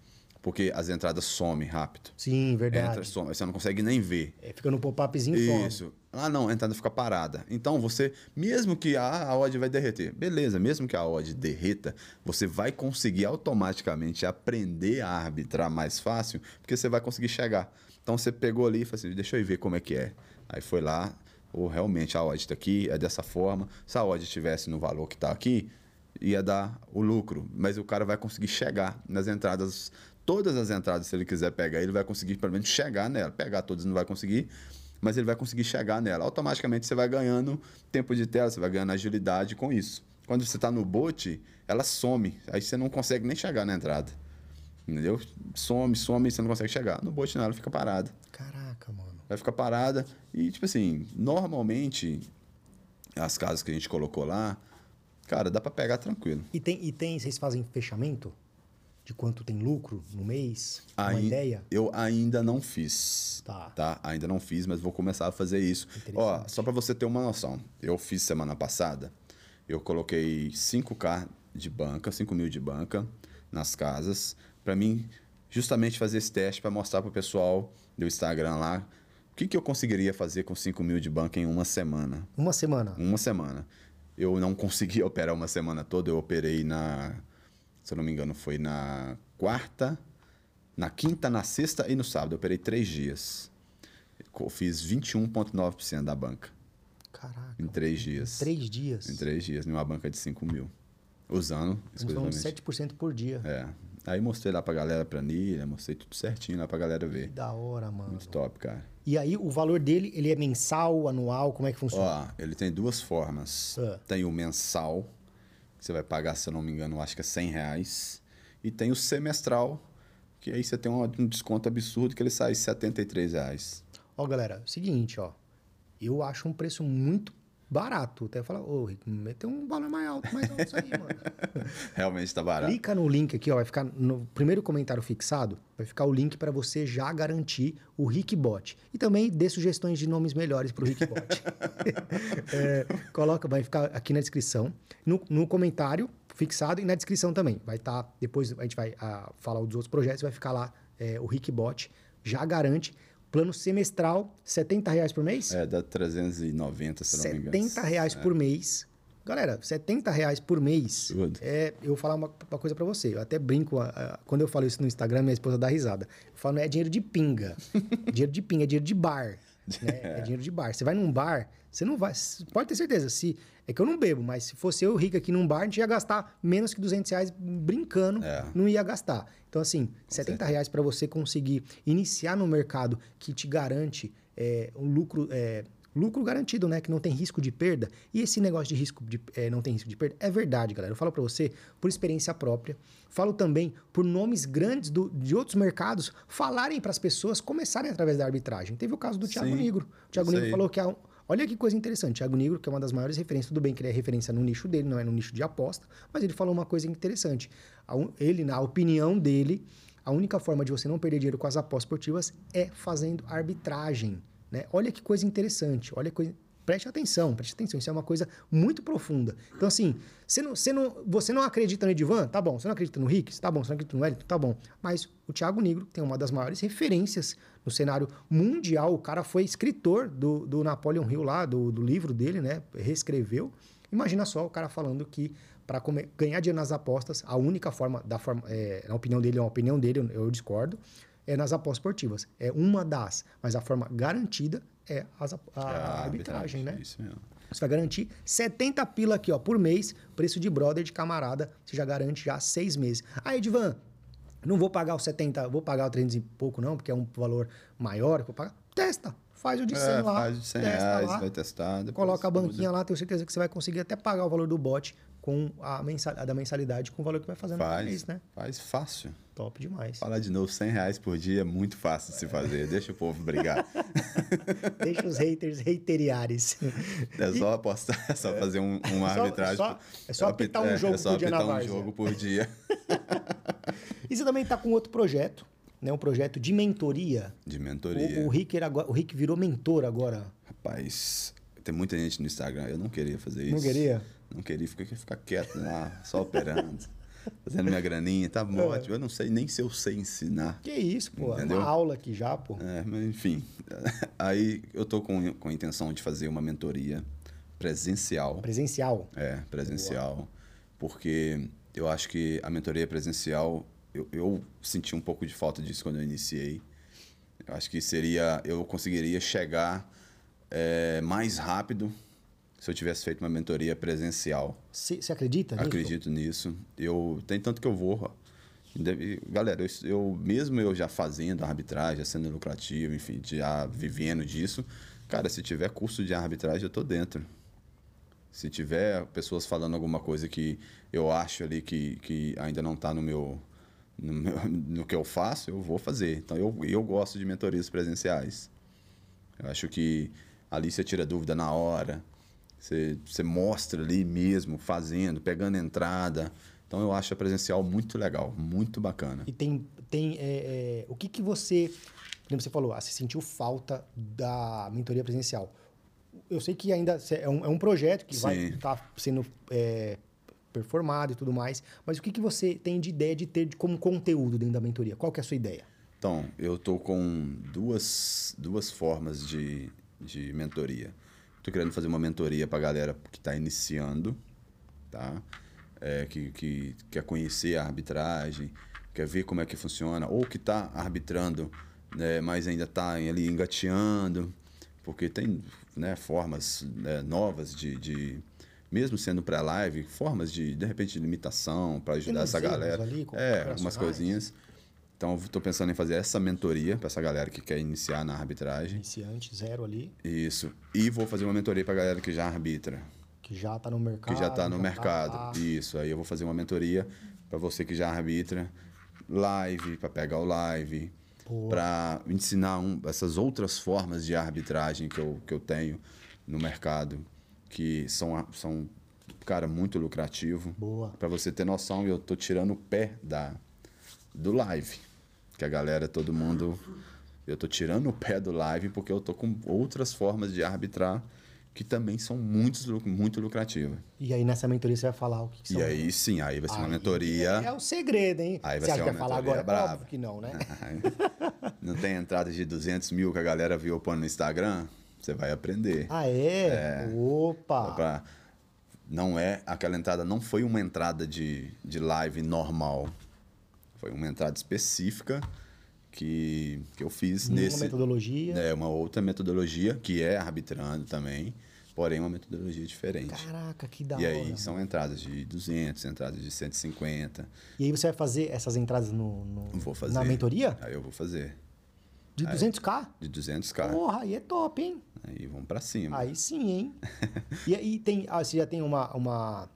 B: porque as entradas somem rápido.
A: Sim, verdade.
B: Entra, some, você não consegue nem ver.
A: É, fica no pop-upzinho e some.
B: Ah, não, a entrada fica parada. Então você, mesmo que a, a odd vai derreter, beleza, mesmo que a odd derreta, você vai conseguir automaticamente aprender a arbitrar mais fácil, porque você vai conseguir chegar. Então você pegou ali e falou assim: deixa eu ver como é que é. Aí foi lá, ou realmente a odd está aqui, é dessa forma. Se a odd estivesse no valor que está aqui, ia dar o lucro. Mas o cara vai conseguir chegar nas entradas, todas as entradas, se ele quiser pegar, ele vai conseguir pelo menos chegar nela. Pegar todas não vai conseguir, mas ele vai conseguir chegar nela. Automaticamente você vai ganhando tempo de tela, você vai ganhando agilidade com isso. Quando você está no bot, ela some. Aí você não consegue nem chegar na entrada. Entendeu? Some, some você não consegue chegar. No bot não, ela fica parada.
A: Caraca, mano.
B: Vai ficar parada. E, tipo assim, normalmente, as casas que a gente colocou lá, cara, dá para pegar tranquilo.
A: E tem, e tem, vocês fazem fechamento? De quanto tem lucro no mês? Uma
B: Aí,
A: ideia?
B: Eu ainda não fiz.
A: Tá.
B: Tá? Ainda não fiz, mas vou começar a fazer isso. Ó, só para você ter uma noção. Eu fiz semana passada, eu coloquei 5K de banca, 5 mil de banca nas casas, para mim justamente fazer esse teste para mostrar pro pessoal do Instagram lá o que, que eu conseguiria fazer com 5 mil de banca em uma semana.
A: Uma semana.
B: Uma semana. Eu não consegui (laughs) operar uma semana toda, eu operei na. Se eu não me engano, foi na quarta, na quinta, na sexta e no sábado. Eu operei três dias. Eu fiz 21,9% da banca
A: Caraca.
B: em três dias.
A: Três dias.
B: Em três dias, numa banca de 5 mil. Usando exclusivamente.
A: 7% por dia.
B: É. Aí mostrei lá pra galera a planilha, mostrei tudo certinho lá pra galera
A: Que
B: ver.
A: da hora, mano.
B: Muito top, cara.
A: E aí, o valor dele, ele é mensal, anual? Como é que funciona?
B: Ó, ele tem duas formas.
A: Ah.
B: Tem o mensal, que você vai pagar, se eu não me engano, acho que é 100 reais. E tem o semestral, que aí você tem um, desconto absurdo que ele sai 73 reais.
A: Ó, galera, seguinte, ó. Eu acho um preço muito barato. Até falar, ô, Rick, meteu um valor mais alto, mais alto isso aí, mano. (laughs)
B: Realmente tá barato.
A: Clica no link aqui, ó, vai ficar no primeiro comentário fixado, vai ficar o link para você já garantir o Rickbot. E também dê sugestões de nomes melhores para o Rickbot. (laughs) É, coloca, vai ficar aqui na descrição, no, no comentário fixado e na descrição também. Vai estar, depois a gente vai ah, falar dos outros projetos, vai ficar lá é, o Rickbot, já garante. Plano semestral, 70 reais por mês?
B: É, dá 390, se não me engano.
A: 70 reais por mês. Galera, 70 reais por mês.
B: Tudo.
A: É, eu vou falar uma, uma coisa pra você. Eu até brinco, a- a- quando eu falo isso no Instagram, minha esposa dá risada. Eu falo, não é dinheiro de pinga. (laughs) dinheiro de pinga, é dinheiro de bar. né? (laughs) É dinheiro de bar. Você vai num bar, você não vai. Pode ter certeza. Se, é que eu não bebo, mas se fosse eu rico aqui num bar, a gente ia gastar menos que 200 reais brincando.
B: É.
A: Não ia gastar. Então, assim, 70 reais para você conseguir iniciar no mercado que te garante é, um lucro. é, lucro garantido, né? Que não tem risco de perda. E esse negócio de risco de é, não tem risco de perda é verdade, galera. Eu falo para você por experiência própria. Falo também por nomes grandes do- de outros mercados falarem para as pessoas começarem através da arbitragem. Teve o caso do Thiago
B: Sim,
A: Negro. O Thiago Negro falou que há Olha que coisa interessante. Thiago Negro, que é uma das maiores referências, tudo bem que ele é referência no nicho dele, não é no nicho de aposta, mas ele falou uma coisa interessante. Ele, na opinião dele, a única forma de você não perder dinheiro com as apostas esportivas é fazendo arbitragem. Né? Olha que coisa interessante. Olha que coisa. Preste atenção, preste atenção. Isso é uma coisa muito profunda. Então, assim, você não, você não, você não acredita no Edivan? Tá bom. Você não acredita no Rick? Tá bom. Você não acredita no Wellington? Tá bom. Mas o Thiago Negro tem uma das maiores referências no cenário mundial. O cara foi escritor do, do Napoleon Hill lá, do, do livro dele, né? Reescreveu. Imagina só o cara falando que para ganhar dinheiro nas apostas, a única forma, da forma, é, na opinião dele, é uma opinião dele, eu, eu discordo, é nas apostas esportivas. É uma das, mas a forma garantida é ap- a,
B: É
A: arbitragem, né?
B: Isso mesmo.
A: Você vai garantir 70 pila aqui, ó, por mês, preço de brother, de camarada, você já garante já seis meses. Aí, Edvan, não vou pagar os 70, vou pagar o 300 e pouco não, porque é um valor maior que eu vou pagar. Testa, faz o de 100
B: É,
A: lá,
B: faz de 100
A: testa
B: reais,
A: lá,
B: vai testar.
A: coloca a banquinha lá, tenho certeza que você vai conseguir até pagar o valor do bot com a, mensal, a da mensalidade com o valor que vai fazer no
B: Faz,
A: mês, né?
B: faz fácil.
A: Top demais.
B: Falar de novo, 100 reais por dia é muito fácil de se fazer. (laughs) Deixa o povo brigar. (laughs)
A: Deixa os haters reiteriares.
B: É só apostar, é só fazer um, uma
A: só-
B: arbitragem.
A: só- é só apitar um
B: é,
A: jogo
B: é
A: por dia na
B: apitar um jogo por dia. (laughs)
A: E você também está com outro projeto, né, um projeto de mentoria.
B: De mentoria.
A: O, o, Rick, o Rick virou mentor agora.
B: Rapaz, tem muita gente no Instagram. Eu não queria fazer isso.
A: Não queria?
B: Não queria, ficar, ficar quieto lá, só operando. (laughs) fazendo minha graninha, tá é. ótimo. Eu não sei nem se eu sei ensinar.
A: Que isso, pô. Entendeu? É uma aula aqui já, pô.
B: É, mas enfim. (laughs) Aí eu tô com, com a intenção de fazer uma mentoria presencial.
A: Presencial?
B: É, presencial. Boa. Porque eu acho que a mentoria presencial, eu, eu senti um pouco de falta disso quando eu iniciei. Eu acho que seria, eu conseguiria chegar é, mais rápido se eu tivesse feito uma mentoria presencial.
A: Você acredita nisso?
B: Acredito nisso. Eu tem tanto que eu vou. Galera, eu, eu, mesmo eu já fazendo arbitragem, já sendo lucrativo, enfim, já vivendo disso, cara, se tiver curso de arbitragem, eu tô dentro. Se tiver pessoas falando alguma coisa que eu acho ali que, que ainda não está no meu, no meu no que eu faço, eu vou fazer. Então eu, eu gosto de mentorias presenciais. Eu acho que ali você tira dúvida na hora. Você, você mostra ali mesmo, fazendo, pegando entrada. Então eu acho a presencial muito legal, muito bacana.
A: E tem, tem é, é, o que, que você, como você falou, ah, você sentiu falta da mentoria presencial. Eu sei que ainda é um, é um projeto que Sim. vai estar tá sendo é, performado e tudo mais, mas o que, que você tem de ideia de ter como conteúdo dentro da mentoria? Qual que é a sua ideia?
B: Então, eu estou com duas, duas formas de, de mentoria. Tô querendo fazer uma mentoria para a galera que está iniciando, tá? É, que, que quer conhecer a arbitragem, quer ver como é que funciona, ou que está arbitrando, né, mas ainda está ali engateando, porque tem né, formas né, novas de, de, mesmo sendo pré-live, formas de, de repente, de limitação para ajudar essa galera.
A: Ali,
B: é, algumas coisinhas. Então, estou pensando em fazer essa mentoria para essa galera que quer iniciar na arbitragem.
A: Iniciante, zero ali.
B: Isso. E vou fazer uma mentoria para a galera que já arbitra.
A: Que já está no mercado.
B: Que já está no já tá mercado. Tá Isso. Aí eu vou fazer uma mentoria para você que já arbitra. Live, para pegar o live. Para ensinar um, essas outras formas de arbitragem que eu, que eu tenho no mercado. Que são, são cara, muito lucrativo.
A: Boa.
B: Para você ter noção, eu tô tirando o pé da do live. Que a galera, todo mundo. Eu tô tirando o pé do live porque eu tô com outras formas de arbitrar que também são muito, muito lucrativas.
A: E aí nessa mentoria você vai falar o que, que
B: são? E aí sim, aí vai ser aí, uma mentoria.
A: É, é, o segredo, hein?
B: Aí vai você ser uma mentoria falar agora? Brava.
A: Óbvio que não, né? (laughs)
B: não tem entrada de 200 mil que a galera viu pondo no Instagram? Você vai aprender.
A: Ah, é? é Opa!
B: Pra, não é, aquela entrada não foi uma entrada de, de live normal. Foi uma entrada específica que, que eu fiz
A: uma
B: nesse...
A: Uma metodologia.
B: É, uma outra metodologia, que é arbitrando também, porém uma metodologia diferente.
A: Caraca, que da
B: e
A: hora.
B: E aí são entradas de 200, entradas de 150.
A: E aí você vai fazer essas entradas no, no
B: vou fazer.
A: na mentoria?
B: Aí eu vou fazer.
A: De 200k?
B: De 200k.
A: Porra, aí é top, hein?
B: Aí vamos para cima.
A: Aí sim, hein? (laughs) e aí tem, ah, você já tem uma, uma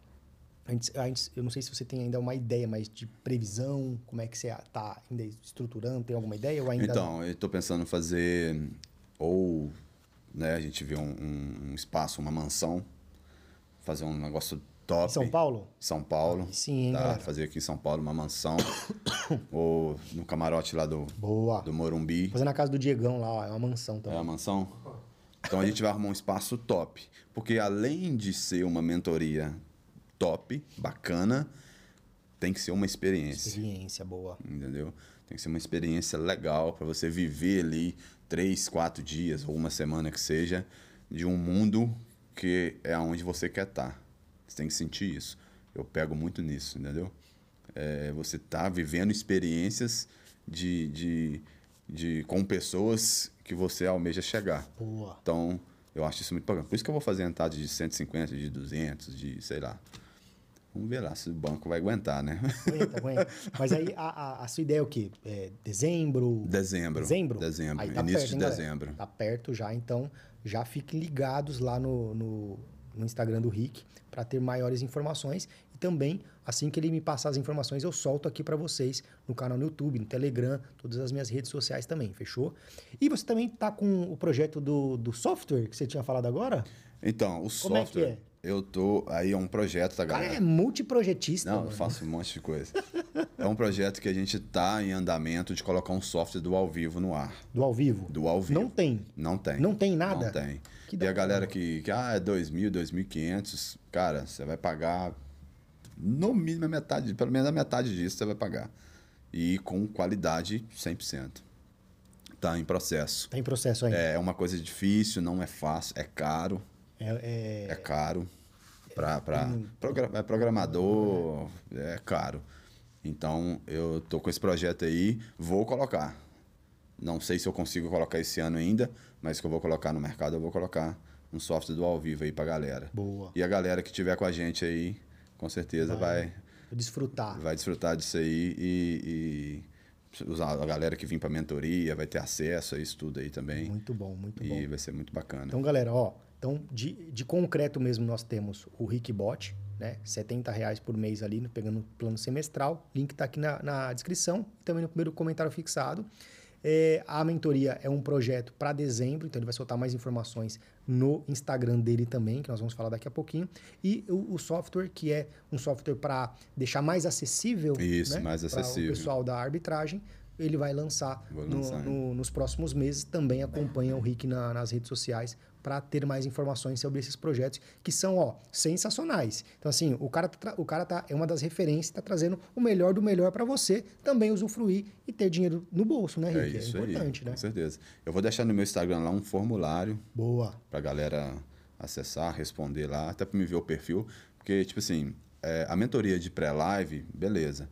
A: Antes, antes, eu não sei se você tem ainda uma ideia, mas de previsão, como é que você está ainda estruturando, tem alguma ideia ou ainda
B: Então, eu estou pensando em fazer ou né, a gente vê um, um, espaço, uma mansão, fazer um negócio top.
A: São Paulo?
B: São Paulo.
A: sim,
B: tá? Fazer aqui em São Paulo uma mansão. (coughs) ou no camarote lá do,
A: Boa.
B: do Morumbi.
A: Fazer na casa do Diegão lá, ó, é uma mansão também.
B: É uma mansão? Então a gente vai arrumar um espaço top. Porque além de ser uma mentoria top, bacana, tem que ser uma experiência.
A: Experiência boa.
B: Entendeu? Tem que ser uma experiência legal para você viver ali três, quatro dias ou uma semana que seja de um mundo que é onde você quer estar. Você tem que sentir isso. Eu pego muito nisso, entendeu? É, você tá vivendo experiências de, de, de com pessoas que você almeja chegar.
A: Boa.
B: Então, eu acho isso muito bacana. Por isso que eu vou fazer entrada de 150, de 200, de sei lá. Vamos ver lá se o banco vai aguentar, né?
A: Aguenta, aguenta. Mas aí a, a, a, sua ideia é o quê? É dezembro?
B: Dezembro.
A: Dezembro?
B: Dezembro. Tá Início perto, de hein, dezembro. Galera?
A: Tá perto já, então já fiquem ligados lá no, no, no Instagram do Rick para ter maiores informações. E também, assim que ele me passar as informações, eu solto aqui para vocês no canal no YouTube, no Telegram, todas as minhas redes sociais também, fechou? E você também tá com o projeto do, do software que você tinha falado agora?
B: Então, o Como software. É que é? Eu tô. Aí é um projeto, tá, galera?
A: Cara, é multiprojetista.
B: Não, mano. eu faço um monte de coisa. é um projeto que a gente está em andamento de colocar um software do ao vivo no ar.
A: Do ao vivo?
B: Do ao vivo.
A: Não tem?
B: Não tem.
A: Não tem nada?
B: Não tem. E a galera que, que, ah, é 2.000, 2.500, cara, você vai pagar no mínimo a metade, pelo menos a metade disso você vai pagar. E com qualidade 100%. Tá em processo.
A: Tá em processo ainda.
B: É uma coisa difícil, não é fácil, é caro.
A: É,
B: É caro. Para é programador, é caro. Então, eu tô com esse projeto aí, vou colocar. Não sei se eu consigo colocar esse ano ainda, mas que eu vou colocar no mercado, eu vou colocar um software do ao vivo aí pra galera.
A: Boa.
B: E a galera que tiver com a gente aí, com certeza vai,
A: Desfrutar.
B: vai desfrutar disso aí e, e usar a galera que vir pra mentoria vai ter acesso a isso tudo aí também.
A: Muito bom, muito bom.
B: E vai ser muito bacana.
A: Então, galera, ó, então de, de concreto mesmo nós temos o Rickbot, né? 70 reais por mês ali, pegando o plano semestral. Link tá aqui na, na descrição e também no primeiro comentário fixado. É, a mentoria é um projeto para dezembro, então ele vai soltar mais informações no Instagram dele também, que nós vamos falar daqui a pouquinho. E o, o software, que é um software para deixar mais acessível,
B: Isso,
A: né,
B: mais acessível.
A: o pessoal da arbitragem, ele vai lançar, no-
B: lançar,
A: no- nos próximos meses. Também acompanha o Rick na- nas redes sociais para ter mais informações sobre esses projetos que são ó, sensacionais. Então, assim, o cara, tá o cara tá, é uma das referências, está trazendo o melhor do melhor para você também usufruir e ter dinheiro no bolso, né,
B: É
A: Rick? É,
B: isso
A: importante,
B: aí,
A: né?
B: com certeza. Eu vou deixar no meu Instagram lá um formulário
A: Boa.
B: pra galera acessar, responder lá, até pra me ver o perfil. Porque, tipo assim, é, a mentoria de pré-live, beleza.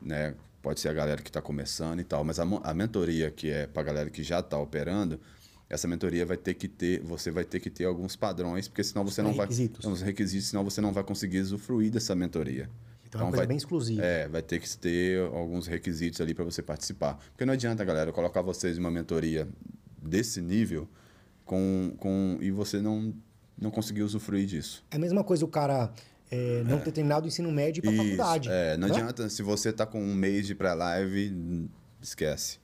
B: Né? Pode ser a galera que está começando e tal, mas a, a mentoria que é pra galera que já está operando, essa mentoria vai ter que ter, você vai ter que ter alguns padrões, porque senão você não
A: Requisitos.
B: vai. Uns requisitos, senão você não vai conseguir usufruir dessa mentoria.
A: Então, é uma coisa
B: vai,
A: bem exclusiva.
B: é, vai ter que ter alguns requisitos ali para você participar. Porque não adianta, galera, colocar vocês em uma mentoria desse nível com, com, e você não, não conseguir usufruir disso.
A: É a mesma coisa o cara é, não ter terminado o ensino médio para faculdade.
B: É, não
A: né?
B: adianta, se você tá com um mês de pré-live, hum, esquece.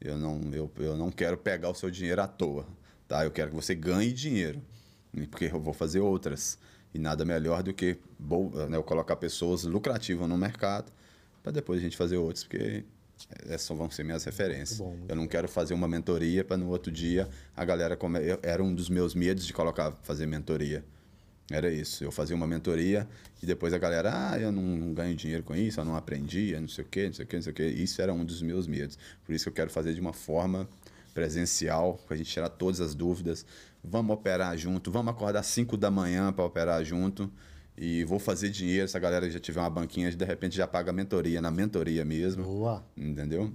B: Eu não, eu, eu não quero pegar o seu dinheiro à toa, tá? Eu quero que você ganhe dinheiro, e porque eu vou fazer outras. E nada melhor do que né, eu colocar pessoas lucrativas no mercado para depois a gente fazer outras, porque essas vão ser minhas referências.
A: Muito bom, muito
B: eu não quero fazer uma mentoria para no outro dia a galera come... eu- era um dos meus medos de colocar fazer mentoria. Era isso. Eu fazia uma mentoria e depois a galera, ah, eu não, ganho dinheiro com isso, eu não aprendi, eu não sei o quê, não sei o quê, não sei o quê. Isso era um dos meus medos. Por isso que eu quero fazer de uma forma presencial, para a gente tirar todas as dúvidas. Vamos operar junto, vamos acordar às 5 da manhã para operar junto. E vou fazer dinheiro, se a galera já tiver uma banquinha, de repente já paga a mentoria, na mentoria mesmo.
A: Boa.
B: Entendeu?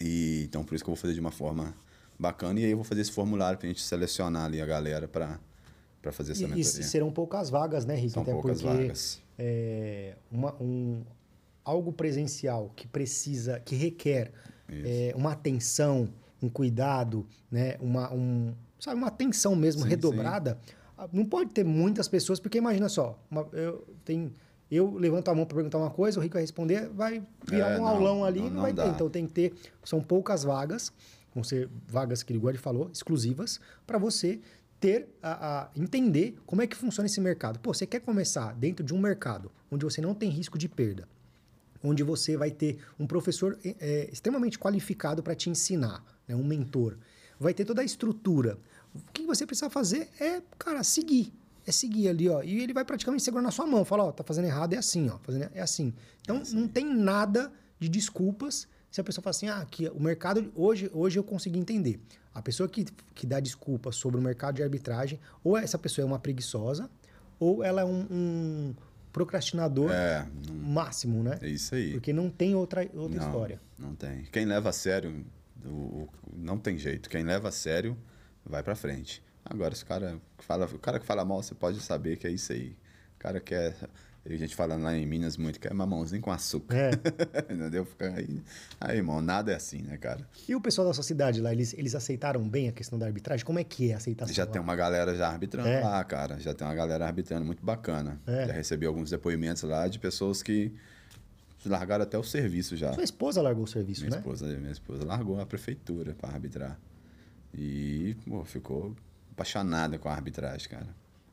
B: E então por isso que eu vou fazer de uma forma bacana. E aí eu vou fazer esse formulário pra gente selecionar ali a galera para para fazer essa
A: E, e
B: mentoria.
A: serão poucas vagas, né, Rick?
B: São
A: Até
B: poucas
A: porque
B: vagas.
A: é, uma- um, algo presencial que precisa, que requer é, uma atenção, um cuidado, né? uma, um, sabe, uma atenção mesmo
B: Sim,
A: redobrada, ah, não pode ter muitas pessoas, porque imagina só, uma- eu, tem, eu levanto a mão para perguntar uma coisa, o Rick vai responder, vai virar
B: É,
A: um
B: não,
A: aulão ali
B: não-
A: e não, vai ter.
B: dá.
A: Então tem que ter, são poucas vagas, vão ser vagas que igual ele falou, exclusivas, para você ter a, a- entender como é que funciona esse mercado. Pô, você quer começar dentro de um mercado onde você não tem risco de perda, onde você vai ter um professor é, é, extremamente qualificado para te ensinar, né? um mentor. Vai ter toda a estrutura. O que você precisa fazer é, cara, seguir. É seguir ali, ó. E ele vai praticamente segurar na sua mão. Fala, ó, tá fazendo errado, é assim, ó. Fazendo, é assim. Então, não tem nada de desculpas se a pessoa fala assim, ah, que o mercado, hoje, hoje eu consegui entender. A pessoa que, que dá desculpa sobre o mercado de arbitragem, ou essa pessoa é uma preguiçosa, ou ela é um, um procrastinador
B: É,
A: máximo, né?
B: é isso aí.
A: Porque não tem outra, outra
B: não,
A: história.
B: Não tem. Quem leva a sério, o- o- não tem jeito. Quem leva a sério, vai pra frente. Agora, se o cara que fala, o cara que fala mal, você pode saber que é isso aí. O cara quer. A gente fala lá em Minas muito, quer mamãozinho com açúcar.
A: É. (laughs)
B: Entendeu? Fica aí. Aí, irmão, nada é assim, né, cara?
A: E o pessoal da sua cidade lá, eles, eles aceitaram bem a questão da arbitragem? Como é que é a aceitação?
B: Já
A: lá?
B: tem uma galera já arbitrando
A: É.
B: lá, cara. Já tem uma galera arbitrando muito bacana.
A: É.
B: Já recebi alguns depoimentos lá de pessoas que largaram até o serviço já.
A: Sua esposa largou o serviço,
B: Minha
A: né?
B: esposa, minha esposa largou a prefeitura para arbitrar. E, pô, ficou apaixonada com a arbitragem, cara.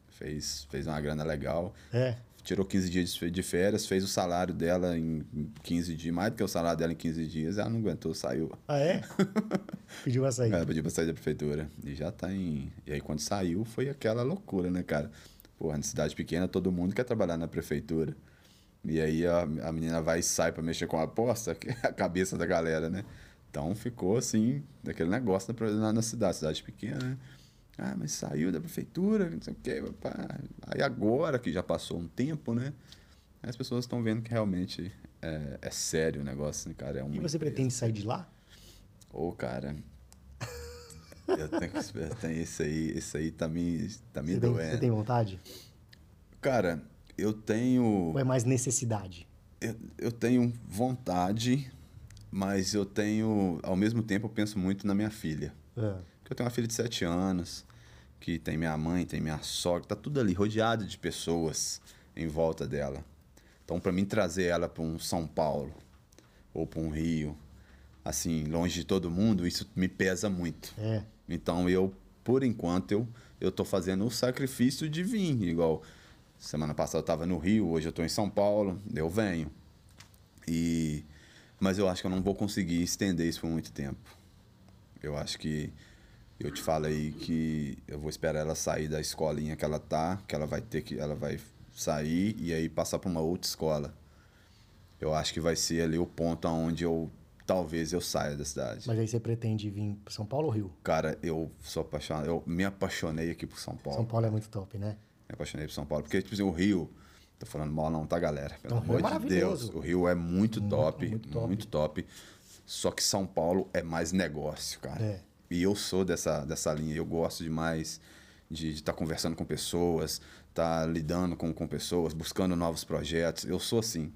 B: Fez, fez uma grana legal.
A: É.
B: Tirou 15 dias de férias, fez o salário dela em 15 dias, mais do que o salário dela em 15 dias, ela não aguentou, saiu.
A: Ah, é? (laughs) Pediu pra sair.
B: Ela pediu pra sair da prefeitura. E já tá em. E aí quando saiu foi aquela loucura, né, cara? Porra, na cidade pequena todo mundo quer trabalhar na prefeitura. E aí a, a menina vai e sai pra mexer com a aposta, (laughs) que é a cabeça da galera, né? Então ficou assim, daquele negócio na, na cidade, cidade pequena, né? Ah, mas saiu da prefeitura, não sei o quê. Pá. Aí agora que já passou um tempo, né? As pessoas estão vendo que realmente é, é sério o negócio, né, cara? É uma
A: E você
B: empresa.
A: pretende sair de lá?
B: Ô, cara. (laughs) Eu tenho que esperar. Tem esse aí, esse aí tá me, tá me
A: Você tem,
B: doendo.
A: você tem vontade?
B: Cara, eu tenho.
A: Ou é mais necessidade?
B: Eu, eu tenho vontade, mas eu tenho. Ao mesmo tempo, eu penso muito na minha filha. Porque eu tenho uma filha de 7 anos, que tem minha mãe, tem minha sogra, tá tudo ali, rodeado de pessoas em volta dela. Então, para mim trazer ela para um São Paulo ou para um Rio, assim, longe de todo mundo, isso me pesa muito.
A: é.
B: Então eu, por enquanto, eu, eu tô fazendo o sacrifício de vir. Igual semana passada eu estava no Rio, hoje eu estou em São Paulo, eu venho. E mas eu acho que eu não vou conseguir estender isso por muito tempo. Eu acho que eu te falo aí que eu vou esperar ela sair da escolinha que ela tá, que ela vai ter que ela vai sair e aí passar para uma outra escola. Eu acho que vai ser ali o ponto aonde eu talvez eu saia da cidade.
A: Mas aí você pretende vir para São Paulo ou Rio?
B: Cara, eu sou apaixonado. Eu me apaixonei aqui por São Paulo.
A: São Paulo é muito top, né?
B: Me apaixonei por São Paulo. Porque, tipo assim, o Rio. Tô falando mal, não, tá, galera? Pelo
A: Não, o Rio é
B: amor de Deus. O Rio é muito, top,
A: muito
B: muito
A: top.
B: top. Só que São Paulo é mais negócio, cara.
A: É.
B: E eu sou dessa, dessa linha. Eu gosto demais de estar conversando com pessoas, estar lidando com, com pessoas, buscando novos projetos. Eu sou assim.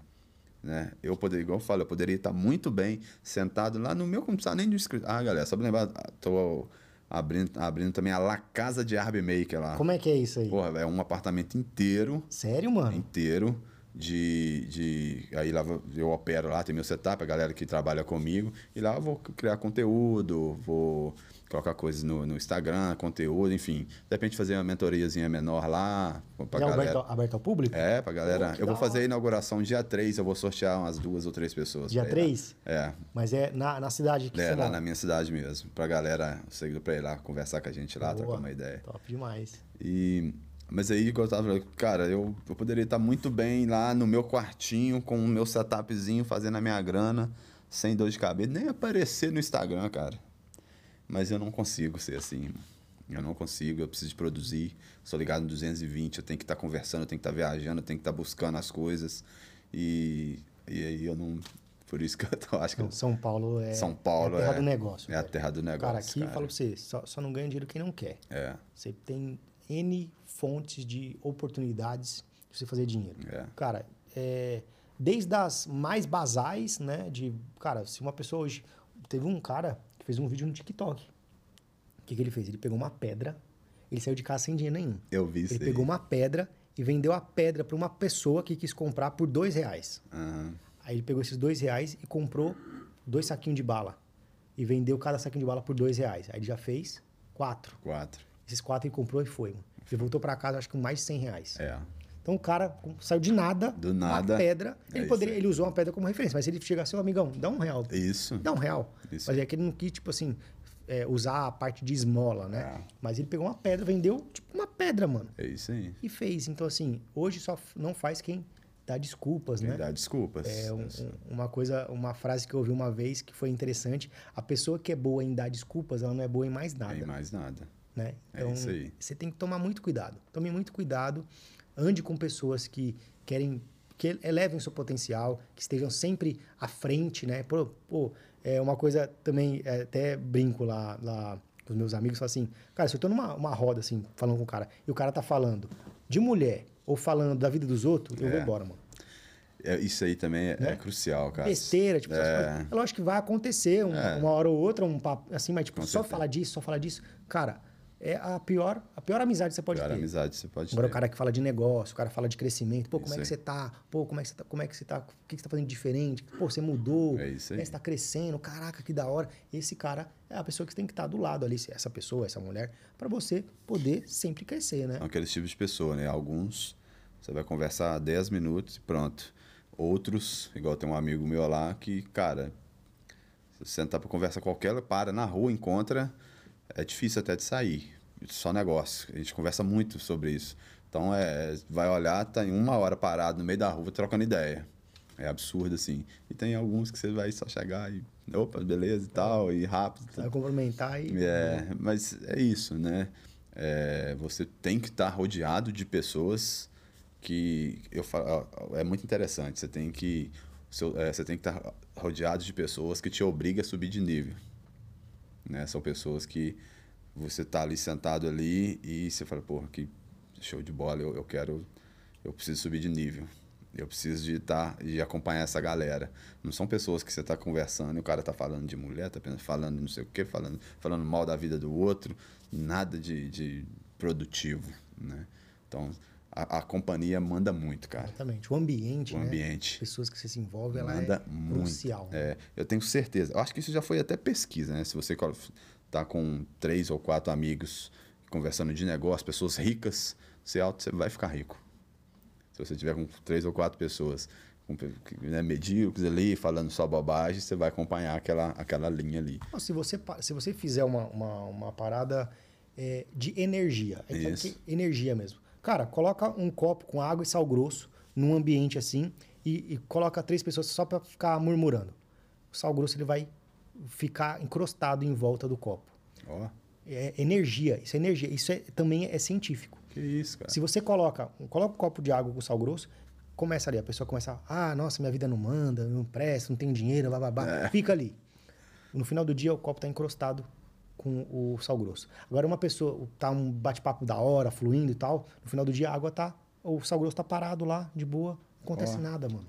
B: Né? Eu poderia, igual eu falo, eu poderia estar muito bem sentado lá no meu, não precisava nem de escritório. Ah, galera, só pra lembrar, tô abrindo, abrindo também a La Casa de Arb Maker lá.
A: Como é que é isso aí?
B: Porra, é um apartamento inteiro,
A: Sério, mano?
B: inteiro de, de aí lá eu opero lá, tem meu setup, a galera que trabalha comigo, e lá eu vou criar conteúdo, vou colocar coisas no, no Instagram, conteúdo, enfim. De repente fazer uma mentoriazinha menor lá, pra
A: é
B: galera.
A: aberto, aberto ao público?
B: É, pra galera. Eu vou fazer a inauguração dia 3, eu vou sortear umas duas ou três pessoas.
A: Dia
B: pra ir lá.
A: 3?
B: É.
A: Mas é na, na cidade que
B: É,
A: você
B: lá na minha cidade mesmo. Pra galera, seguido pra ir lá, conversar com a gente lá,
A: Boa.
B: trocar uma ideia.
A: Top demais.
B: E, mas aí, eu tava falando, cara, eu, eu poderia estar muito bem lá no meu quartinho, com o meu setupzinho, fazendo a minha grana, sem dor de cabeça, nem aparecer no Instagram, cara. Mas eu não consigo ser assim, mano. Eu não consigo, eu preciso produzir. Sou ligado no 220, eu tenho que estar conversando, eu tenho que estar viajando, eu tenho que estar buscando as coisas. E, e aí eu não. Por isso que eu tô- acho que eu-
A: São Paulo é,
B: São Paulo
A: é a terra
B: é-
A: do negócio.
B: é a terra do negócio.
A: Cara, aqui,
B: cara.
A: falo pra você, só, só não ganha dinheiro quem não quer.
B: É,
A: Você tem N fontes de oportunidades de você fazer dinheiro.
B: é.
A: Cara, é, desde as mais basais, né? De, cara, se uma pessoa hoje. Teve um cara fez um vídeo no TikTok. O que, que ele fez? Ele pegou uma pedra, ele saiu de casa sem dinheiro nenhum.
B: Eu vi isso
A: Ele
B: aí.
A: pegou uma pedra e vendeu a pedra para uma pessoa que quis comprar por dois reais.
B: Aham.
A: Aí ele pegou esses dois reais e comprou dois saquinhos de bala. E vendeu cada saquinho de bala por dois reais. Aí ele já fez quatro.
B: Quatro.
A: Esses quatro ele comprou e foi. Ele voltou para casa, acho que com mais de 100 reais.
B: É.
A: Então o cara saiu de nada,
B: Do nada.
A: uma pedra.
B: É
A: Ele,
B: isso
A: poderia, ele usou uma pedra como referência, mas se ele chegar assim, "Ô, amigão, dá um real.
B: Isso.
A: Dá um real.
B: Isso.
A: Mas é que ele não quis, tipo assim, é, usar a parte de esmola, né?
B: É.
A: Mas ele pegou uma pedra, vendeu, tipo, uma pedra, mano.
B: É isso aí.
A: E fez. Então, assim, hoje só não faz quem dá desculpas, né?
B: Me dá desculpas.
A: É um- um- uma coisa, uma frase que eu ouvi uma vez que foi interessante. A pessoa que é boa em dar desculpas, ela não é boa em mais nada,
B: Nem mais nada.
A: né?
B: É isso aí.
A: você tem que tomar muito cuidado. Tome muito cuidado. Ande com pessoas que querem que elevem o seu potencial, que estejam sempre à frente, né? Pô, pô, é uma coisa também, é, até brinco lá, lá com os meus amigos, falo assim, cara, se eu tô numa uma roda, assim, falando com o cara, e o cara tá falando de mulher ou falando da vida dos outros, eu vou
B: É.
A: embora, mano.
B: É, isso aí também é,
A: Né?
B: é crucial, cara.
A: besteira, tipo, essas
B: É.
A: coisas. É lógico que vai acontecer um-
B: É.
A: uma hora ou outra, um papo assim, mas tipo,
B: Com
A: só
B: certeza.
A: falar disso, só falar disso. Cara, é a pior, a pior amizade que você pode
B: Pior
A: ter.
B: amizade você pode
A: Agora
B: ter.
A: o cara que fala de negócio, o cara fala de crescimento, pô, como é
B: Isso
A: que
B: aí.
A: você tá? Pô, como é que você tá? Como é que você tá? O que que você tá fazendo de diferente? Pô, você mudou.
B: É isso aí.
A: né, Você tá crescendo, caraca, que da hora. Esse cara é a pessoa que tem que estar do lado ali, essa pessoa, essa mulher, pra você poder sempre crescer, né?
B: Aqueles tipos de pessoa, né? Alguns você vai conversar 10 minutos e pronto. Outros, igual tem um amigo meu lá que, cara, se você sentar pra conversar qualquer, para na rua, encontra, é difícil até de sair. Só negócio. A gente conversa muito sobre isso. Então, é, vai olhar, tá em uma hora parado no meio da rua trocando ideia. É absurdo, assim. E tem alguns que você vai só chegar e, opa, beleza e tal, e rápido.
A: Vai complementar e.
B: É, mas é isso, né? É, você tem que estar rodeado de pessoas que eu falo, é muito interessante. Você tem que seu- é, você tem que estar rodeado de pessoas que te obrigam a subir de nível, né? São pessoas que você tá ali sentado ali e você fala, porra, que show de bola, eu, eu quero, eu preciso subir de nível. Eu preciso de estar de acompanhar essa galera. Não são pessoas que você está conversando e o cara tá falando de mulher, tá apenas falando não sei o quê, falando, falando mal da vida do outro, nada de, de produtivo, né? Então, a, a companhia manda muito, cara.
A: Exatamente. O ambiente,
B: O
A: né?
B: ambiente.
A: Pessoas que você se envolve, ela
B: Manda
A: é
B: muito.
A: crucial. né?
B: É, eu tenho certeza. Eu acho que isso já foi até pesquisa, né? Se você tá com três ou quatro amigos conversando de negócio, pessoas ricas, você, auto, você vai ficar rico. Se você tiver com três ou quatro pessoas né, medíocres ali, falando só bobagem, você vai acompanhar aquela, aquela linha ali.
A: Se você, se você fizer uma, uma, uma parada é, de energia, que energia mesmo. Cara, coloca um copo com água e sal grosso num ambiente assim e, e coloca três pessoas só para ficar murmurando. O sal grosso ele vai ficar encrostado em volta do copo.
B: Ó,
A: É energia, isso é energia, isso é, também é científico.
B: que isso, cara.
A: Se você coloca, coloca um copo de água com sal grosso, começa ali, a pessoa começa, ah, nossa, minha vida não manda, não presta, não tem dinheiro, bababá.
B: É.
A: Fica ali. No final do dia, o copo tá encrostado com o sal grosso. Agora, uma pessoa, tá um bate-papo da hora, fluindo e tal, no final do dia, a água tá, o sal grosso tá parado lá, de boa, não acontece
B: Ó.
A: nada, mano.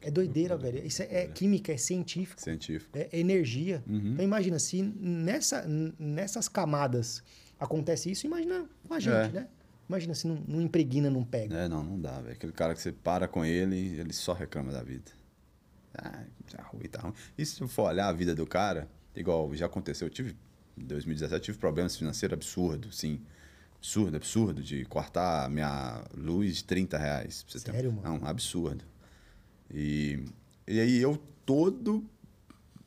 A: É doideira, velho. Isso é, é química, é científico.
B: Científico.
A: É energia.
B: Uhum.
A: Então imagina, se nessa, nessas camadas acontece isso, imagina com a gente,
B: É.
A: né? Imagina se não, não impregna, não pega.
B: É, não, não dá, velho. Aquele cara que você para com ele, ele só reclama da vida. Ah, tá ruim, tá ruim. E se for olhar a vida do cara, igual já aconteceu, eu tive, 2017, eu tive problemas financeiros absurdos, sim. Absurdo, absurdo, de cortar minha luz de 30 reais. você ter-
A: Sério, mano?
B: Não, absurdo. E, e aí eu todo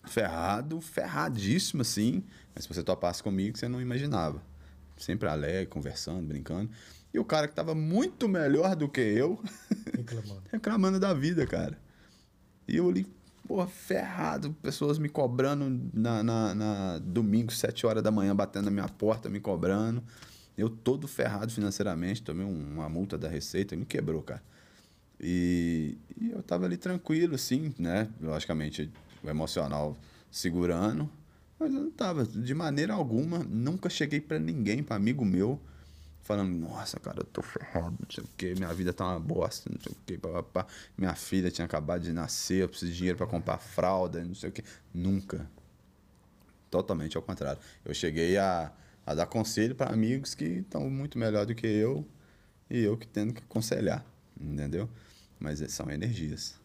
B: ferrado, ferradíssimo assim. Mas se você topasse comigo, você não imaginava. Sempre alegre, conversando, brincando. E o cara que tava muito melhor do que eu, (laughs)
A: Reclamando.
B: reclamando da vida, cara. E eu ali, porra, ferrado, pessoas me cobrando na, na, na domingo, sete horas da manhã, batendo na minha porta, me cobrando. Eu todo ferrado financeiramente, tomei um- uma multa da Receita, me quebrou, cara. E, e eu tava ali tranquilo, assim, né? Logicamente, o emocional segurando, mas eu não tava, de maneira alguma, nunca cheguei pra ninguém, pra amigo meu, falando, nossa, cara, eu tô ferrado, não sei o quê, minha vida tá uma bosta, não sei o quê, papapá. Minha filha tinha acabado de nascer, eu preciso de dinheiro pra comprar fralda, não sei o quê. Nunca. Totalmente ao contrário. Eu cheguei a, a dar conselho para amigos que estão muito melhor do que eu e eu que tendo que aconselhar, entendeu? Mas é- são energias.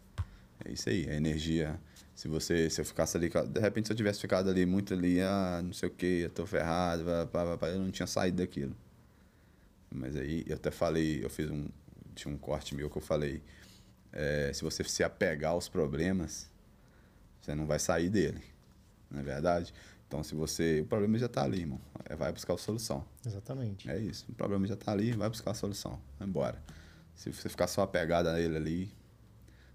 B: É isso aí, é energia. Se você, se eu ficasse ali, de repente se eu tivesse ficado ali muito ali, ah, não sei o que, eu tô ferrado, pá, pá, pá, eu não tinha saído daquilo. Mas aí eu até falei, eu fiz um, tinha um corte meu que eu falei, é, se você se apegar aos problemas, você não vai sair dele, não é verdade? Então se você, o problema já tá ali, irmão, É, vai buscar a solução.
A: Exatamente.
B: É isso. O problema já tá ali, vai buscar a solução. Vai embora. Se você ficar só apegado a ele ali,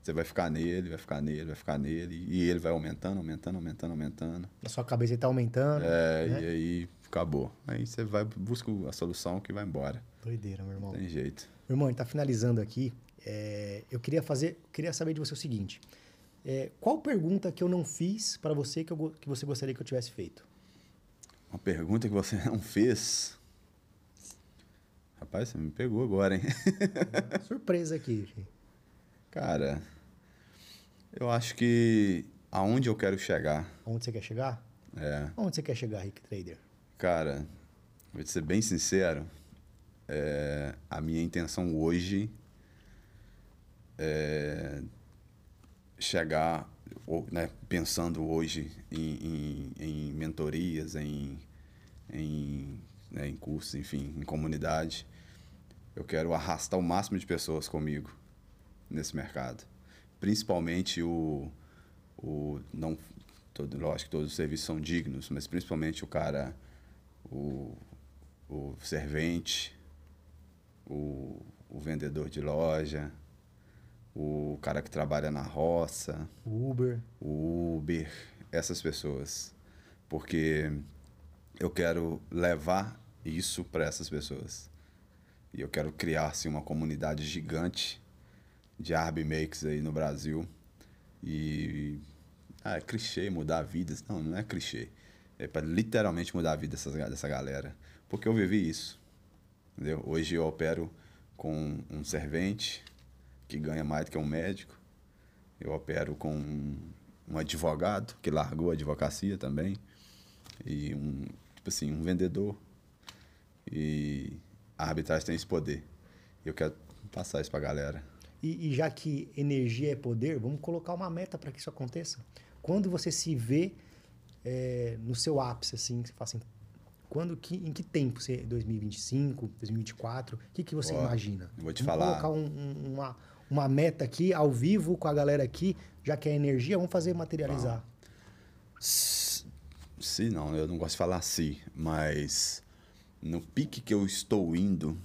B: você vai ficar nele, vai ficar nele, vai ficar nele. E ele vai aumentando, aumentando, aumentando, aumentando.
A: A sua cabeça tá aumentando.
B: É,
A: né?
B: e aí acabou. Aí você vai, busca a solução que vai embora.
A: Doideira, meu irmão.
B: Não tem jeito.
A: Meu irmão, a gente tá finalizando aqui. É, eu queria fazer, queria saber de você o seguinte: É, qual pergunta que eu não fiz para você que, eu que você gostaria que eu tivesse feito?
B: Uma pergunta que você não fez. Rapaz, você me pegou agora, hein? (laughs)
A: Surpresa aqui.
B: Cara, eu acho que aonde eu quero chegar
A: Onde você quer chegar?
B: é.
A: Onde você quer chegar, Rick Trader?
B: Cara, vou te ser bem sincero, é, a minha intenção hoje é chegar, né, pensando hoje em, em, em mentorias, em, em, né, em cursos, enfim, em comunidade, eu quero arrastar o máximo de pessoas comigo nesse mercado. Principalmente o, o não todo, lógico que todos os serviços são dignos, mas principalmente o cara, o, o servente, o, o vendedor de loja, o cara que trabalha na roça,
A: o Uber,
B: o Uber, essas pessoas, porque eu quero levar isso para essas pessoas. E eu quero criar assim, uma comunidade gigante de Arb Makes aí no Brasil. E. Ah, é clichê mudar vidas. Não, não é clichê. É para literalmente mudar a vida dessa, dessa galera. Porque eu vivi isso. Entendeu? Hoje eu opero com um servente que ganha mais do que um médico. Eu opero com um advogado que largou a advocacia também. E um, tipo assim, um vendedor. E a arbitragem tem esse poder. Eu quero passar isso para a galera.
A: E, e, já que energia é poder, vamos colocar uma meta para que isso aconteça. Quando você se vê é, no seu ápice, assim, você fala assim, quando que, em que tempo? Você, 2025, 2024? O que, que você imagina?
B: Vou te
A: vamos
B: falar.
A: colocar um, um, uma, uma meta aqui, ao vivo, com a galera aqui, já que é energia, vamos fazer materializar.
B: Se não, eu não gosto de falar se, mas no pique que eu estou indo,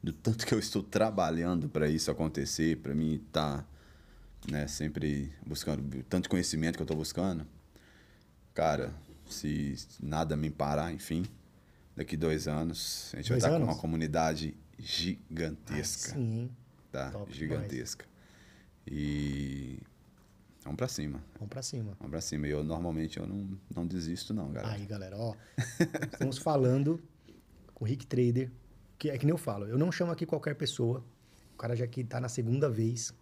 B: do tanto que eu estou trabalhando para isso acontecer, para mim estar tá, né, sempre buscando tanto conhecimento que eu estou buscando, cara, se nada me parar, enfim, daqui dois anos a gente
A: Dois
B: vai estar
A: anos?
B: com uma comunidade gigantesca,
A: Ah, sim, hein?
B: tá?
A: Top
B: gigantesca. E vamos para cima.
A: Vamos pra cima.
B: Vamos pra cima. E eu normalmente eu não, não desisto, não, galera.
A: Aí, galera, ó. (laughs) estamos falando com o Rick Trader, que é que nem eu falo, eu não chamo aqui qualquer pessoa. O cara já que tá na segunda vez.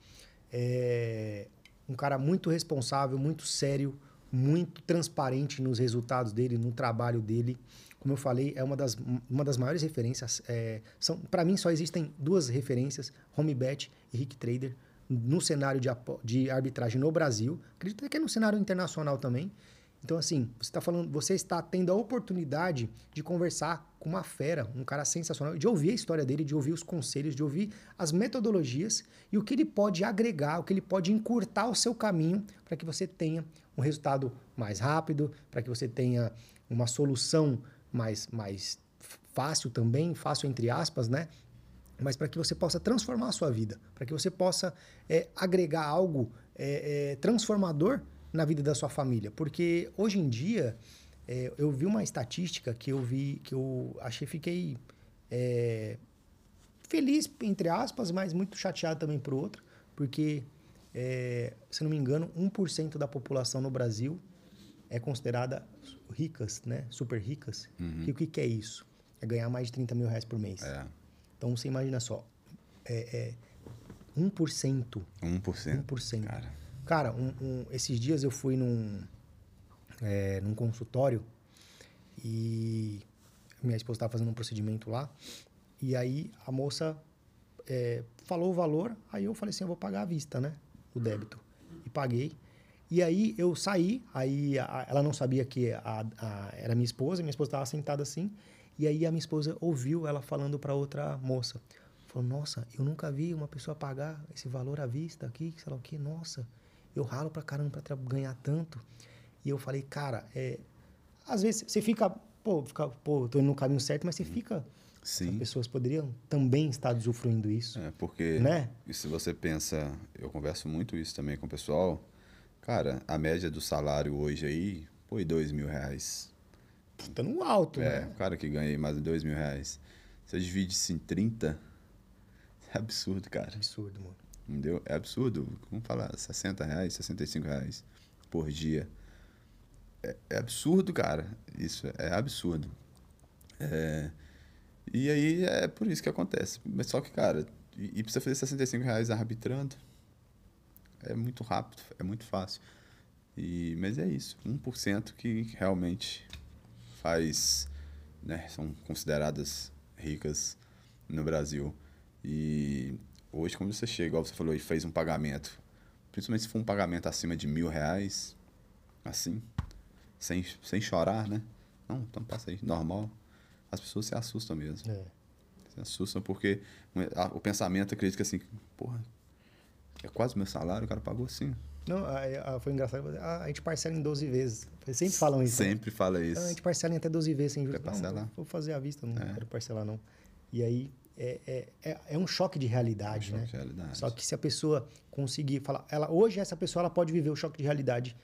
A: É um cara muito responsável, muito sério, muito transparente nos resultados dele, no trabalho dele. Como eu falei, é uma das, uma das maiores referências. É, são Para mim, só existem duas referências: Homebet e Rick Trader, no cenário de, de arbitragem no Brasil. Acredito que é no cenário internacional também. Então, assim, você está falando, você está tendo a oportunidade de conversar com uma fera, um cara sensacional, de ouvir a história dele, de ouvir os conselhos, de ouvir as metodologias e o que ele pode agregar, o que ele pode encurtar o seu caminho para que você tenha um resultado mais rápido, para que você tenha uma solução mais, mais fácil também, fácil entre aspas, né? mas para que você possa transformar a sua vida, para que você possa é, agregar algo é, é, transformador na vida da sua família. Porque hoje em dia eu vi uma estatística que eu vi, que eu achei, fiquei feliz, entre aspas, mas muito chateado também por outro, porque, é, se não me engano, 1% da população no Brasil é considerada ricas, né? Super ricas. E o que, que é isso? É ganhar mais de 30 mil reais por mês.
B: É,
A: Então você imagina só, é, é 1%.
B: 1%.
A: 1%.
B: Cara,
A: Cara, um- um- esses dias eu fui num, é, num consultório e minha esposa estava fazendo um procedimento lá. E aí a moça é, falou o valor, aí eu falei assim, eu vou pagar à vista, né? O débito. E paguei. E aí eu saí, aí a- ela não sabia que a, a- era minha esposa, minha esposa estava sentada assim. E aí a minha esposa ouviu ela falando para outra moça. Falou, nossa, eu nunca vi uma pessoa pagar esse valor à vista aqui, sei lá o que, nossa, eu ralo pra caramba pra ganhar tanto. E eu falei, cara, é, às vezes você fica, pô, fica, pô, tô indo no caminho certo, mas você fica. As
B: sim.
A: pessoas poderiam também estar usufruindo isso.
B: É, porque
A: Né?
B: e se você pensa, eu converso muito isso também com o pessoal, cara, a média do salário hoje aí, foi dois mil reais.
A: Tá no alto,
B: É,
A: né?
B: o cara que ganha aí mais de dois mil reais. Você divide isso em 30, é absurdo, cara.
A: Absurdo, mano.
B: Entendeu? É absurdo. Vamos falar 60 reais, 65 reais por dia. É, é absurdo, cara. Isso é absurdo. É, e aí é por isso que acontece. Mas só que, cara, e, e você fazer 65 reais arbitrando, é muito rápido, é muito fácil. E, mas é isso, 1% que realmente faz né, são consideradas ricas no Brasil. E hoje, quando você chega, igual você falou, e fez um pagamento, principalmente se for um pagamento acima de mil reais, assim, sem, sem chorar, né? Não, então passa aí, normal. As pessoas se assustam mesmo.
A: É.
B: Se assustam porque o pensamento acredita assim, porra, é quase o meu salário, o cara pagou assim.
A: Não, ah, foi engraçado. Ah, a gente parcela em 12 vezes. Sempre falam isso. né?
B: Sempre fala isso.
A: Ah, a gente parcela em até 12 vezes sem juros.
B: Quer
A: Não,
B: parcelar?
A: vou fazer à vista, não
B: É.
A: quero parcelar, não. E aí é, é, é, é um choque de realidade,
B: É um
A: né?
B: choque de realidade.
A: Só que se a pessoa conseguir falar. Ela, hoje, essa pessoa ela pode viver o choque de realidade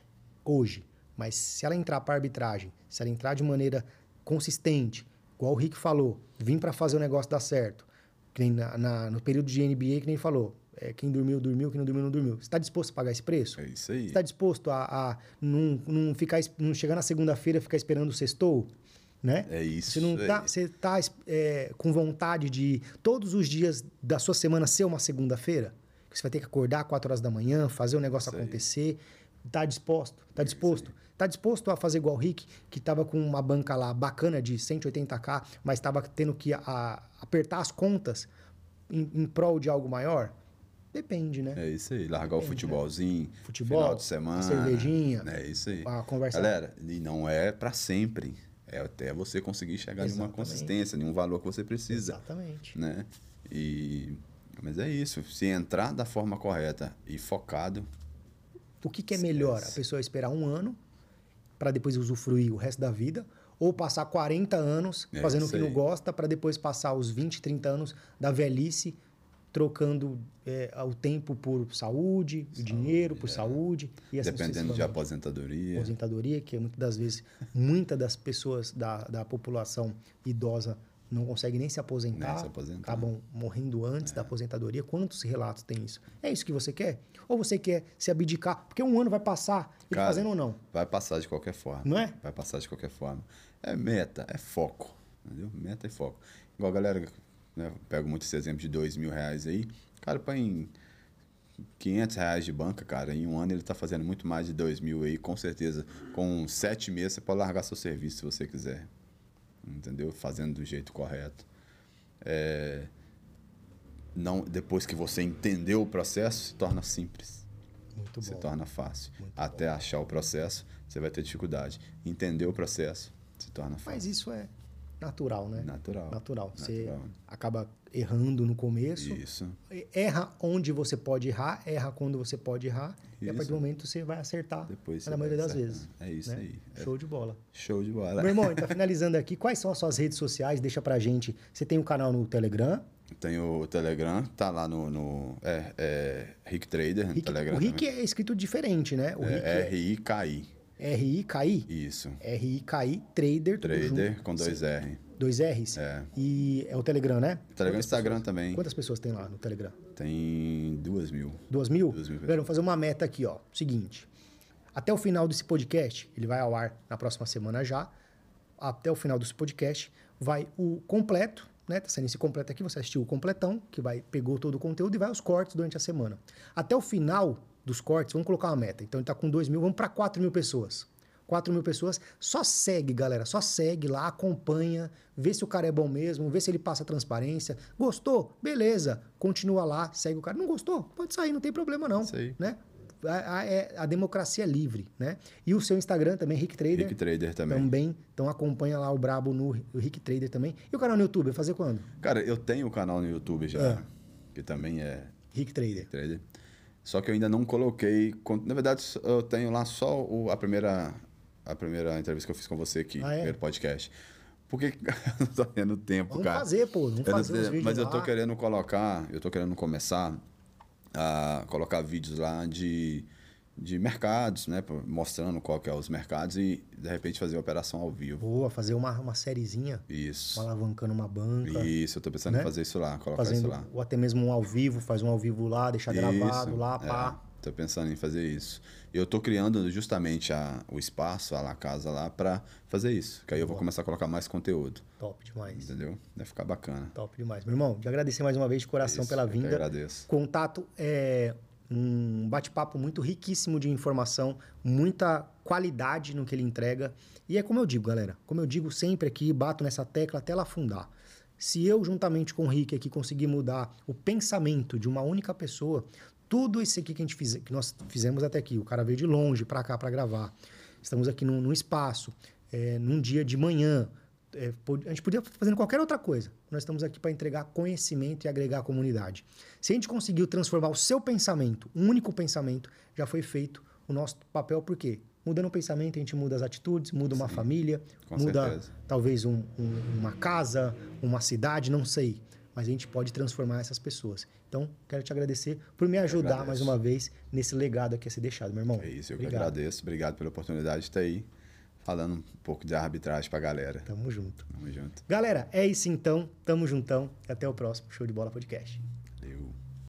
A: hoje. Mas se ela entrar para arbitragem, se ela entrar de maneira consistente, igual o Rick falou, vir para fazer o negócio dar certo, que nem na, na- no período de NBA, que nem falou, é, quem dormiu, dormiu, quem não dormiu, não dormiu. Você está disposto a pagar esse preço?
B: É isso aí.
A: Você está disposto a, a não, não, ficar, não chegar na segunda-feira e ficar esperando o sextou? Né?
B: É isso.
A: Você não
B: é
A: tá,
B: isso.
A: você tá é, com vontade de todos os dias da sua semana ser uma segunda-feira? Que você vai ter que acordar 4 horas da manhã, fazer o negócio
B: Isso aí.
A: Tá disposto? Tá disposto? Tá disposto a fazer igual o Rick, que estava com uma banca lá bacana de 180k, mas estava tendo que a- apertar as contas em, em prol de algo maior? Depende, né?
B: É isso aí. Largar o futebolzinho,
A: Futebol,
B: final de semana.
A: cervejinha,
B: É isso aí.
A: A conversa
B: Galera, e não é pra sempre. É até você conseguir chegar em uma consistência, em um valor que você precisa.
A: Exatamente.
B: Né? E... Mas é isso. Se entrar da forma correta e focado,
A: O que, que é melhor? A pessoa esperar um ano para depois usufruir o resto da vida ou passar 40 anos
B: É
A: fazendo o que não gosta para depois passar os 20, 30 anos da velhice trocando é, o tempo por saúde, o dinheiro por saúde e assim
B: dependendo de aposentadoria.
A: aposentadoria, que muitas das vezes, muitas das pessoas da, da população idosa não conseguem nem se aposentar,
B: Nem se aposentar. É.
A: acabam morrendo antes da aposentadoria. Quantos relatos tem isso? É isso que você quer? Ou você quer se abdicar? Porque um ano vai passar, ele
B: Cara,
A: fazendo ou não.
B: Vai passar de qualquer forma.
A: Não é?
B: Vai passar de qualquer forma. É meta, é foco. Entendeu? Meta e foco. Igual a galera, né, pego muito esse exemplo de dois mil reais aí. Cara põe 500 reais de banca, cara. Em um ano ele tá fazendo muito mais de dois mil aí, com certeza. Com sete meses você pode largar seu serviço se você quiser. Entendeu? Fazendo do jeito correto. É, não, depois que você entendeu o processo, se torna simples
A: Muito
B: se
A: bom.
B: torna fácil.
A: Muito
B: Até achar o processo, você vai ter dificuldade. Entender o processo, se torna
A: Mas
B: fácil.
A: isso é natural, né?
B: Natural.
A: Natural. Você
B: Natural.
A: acaba errando no começo,
B: Isso.
A: erra onde você pode errar, erra quando você pode errar, e a
B: Isso.
A: partir do momento você vai acertar
B: Depois
A: na maioria das vezes.
B: É isso
A: né?
B: aí. É
A: Show de bola.
B: Show de bola.
A: Meu irmão, tá (laughs) finalizando aqui. Quais são as suas redes sociais? Deixa pra gente. Você tem um canal no Telegram.
B: Tem o Telegram, tá lá no. no é, é Rick Trader no
A: Rick-
B: Telegram.
A: o Rick
B: também.
A: é escrito diferente, né? O Rick
B: é
A: é
B: R-I-K-I.
A: R-I-K-I.
B: Isso.
A: R-I-K-I, Trader,
B: Trader
A: junto.
B: com dois R.
A: Dois R's?
B: É.
A: E é o Telegram, né?
B: Telegram e Instagram
A: pessoas-
B: também.
A: Quantas pessoas tem lá no Telegram?
B: Tem duas mil.
A: Duas mil?
B: Duas mil
A: vamos fazer uma meta aqui, ó. Seguinte. Até o final desse podcast, ele vai ao ar na próxima semana já. Até o final desse podcast, vai o completo, né? Tá saindo esse completo aqui, você assistiu o completão, que vai pegou todo o conteúdo e vai os cortes durante a semana. Até o final dos cortes, vamos colocar uma meta. Então ele tá com 2 mil, vamos para 4 mil pessoas. 4 mil pessoas, só segue, galera, só segue lá, acompanha, vê se o cara é bom mesmo, vê se ele passa transparência. Gostou? Beleza, continua lá, segue o cara. Não gostou? Pode sair, não tem problema não,
B: aí.
A: né? A, a- é- a democracia é livre, né? E o seu Instagram também, Rick Trader,
B: Rick Trader também.
A: também. Então acompanha lá o Brabo no o Rick Trader também. E o canal no YouTube, vai fazer quando?
B: Cara, eu tenho o canal no YouTube já,
A: É.
B: que também é
A: Rick Trader.
B: trader. Só que eu ainda não coloquei. Na verdade, eu tenho lá só o- a primeira a primeira entrevista que eu fiz com você aqui,
A: Ah, é?
B: primeiro podcast. Porque (laughs) eu não tô tendo tempo,
A: Vamos
B: cara.
A: fazer, pô, vamos
B: Eu não
A: fazer vídeos
B: Mas eu
A: lá.
B: tô querendo colocar, eu tô querendo começar a colocar vídeos lá de, de mercados, né? Mostrando qual que é os mercados e de repente fazer operação ao vivo.
A: Boa, fazer uma, uma sériezinha,
B: Isso.
A: alavancando uma banca.
B: Isso, eu tô pensando
A: né?
B: em fazer isso lá, colocar isso
A: Fazendo,
B: lá.
A: ou até mesmo um ao vivo, faz um ao vivo lá, deixar gravado
B: Isso,
A: lá,
B: é,
A: pá.
B: tô pensando em fazer isso. Eu tô criando justamente a, o espaço, a la casa lá, pra fazer isso. Que aí eu vou começar a colocar mais conteúdo.
A: Top demais.
B: Entendeu? Vai ficar bacana.
A: Top demais. Meu irmão, te agradecer mais uma vez de coração
B: Isso,
A: pela
B: eu
A: vinda.
B: agradeço.
A: Contato é Um bate-papo muito riquíssimo de informação, muita qualidade no que ele entrega. E é como eu digo, galera, como eu digo sempre aqui, bato nessa tecla até ela afundar. Se eu, juntamente com o Rick aqui, conseguir mudar o pensamento de uma única pessoa, tudo isso aqui que, a gente fiz, que nós fizemos até aqui, o cara veio de longe para cá para gravar. Estamos aqui num, num espaço, é, num dia de manhã. É, a gente podia estar fazendo qualquer outra coisa. Nós estamos aqui para entregar conhecimento e agregar a comunidade. Se a gente conseguiu transformar o seu pensamento, um único pensamento, já foi feito o nosso papel, por quê? Mudando o pensamento, a gente muda as atitudes, muda uma família, muda certeza. talvez um, um, uma casa, uma cidade, não sei. Mas a gente pode transformar essas pessoas. Então, quero te agradecer por me ajudar mais uma vez nesse legado aqui a ser deixado, meu irmão.
B: É isso, eu Obrigado. que agradeço. Obrigado pela oportunidade de estar aí falando um pouco de arbitragem pra galera.
A: Tamo junto.
B: Tamo junto.
A: Galera, é isso então. Tamo juntão. Até o próximo Show de Bola Podcast.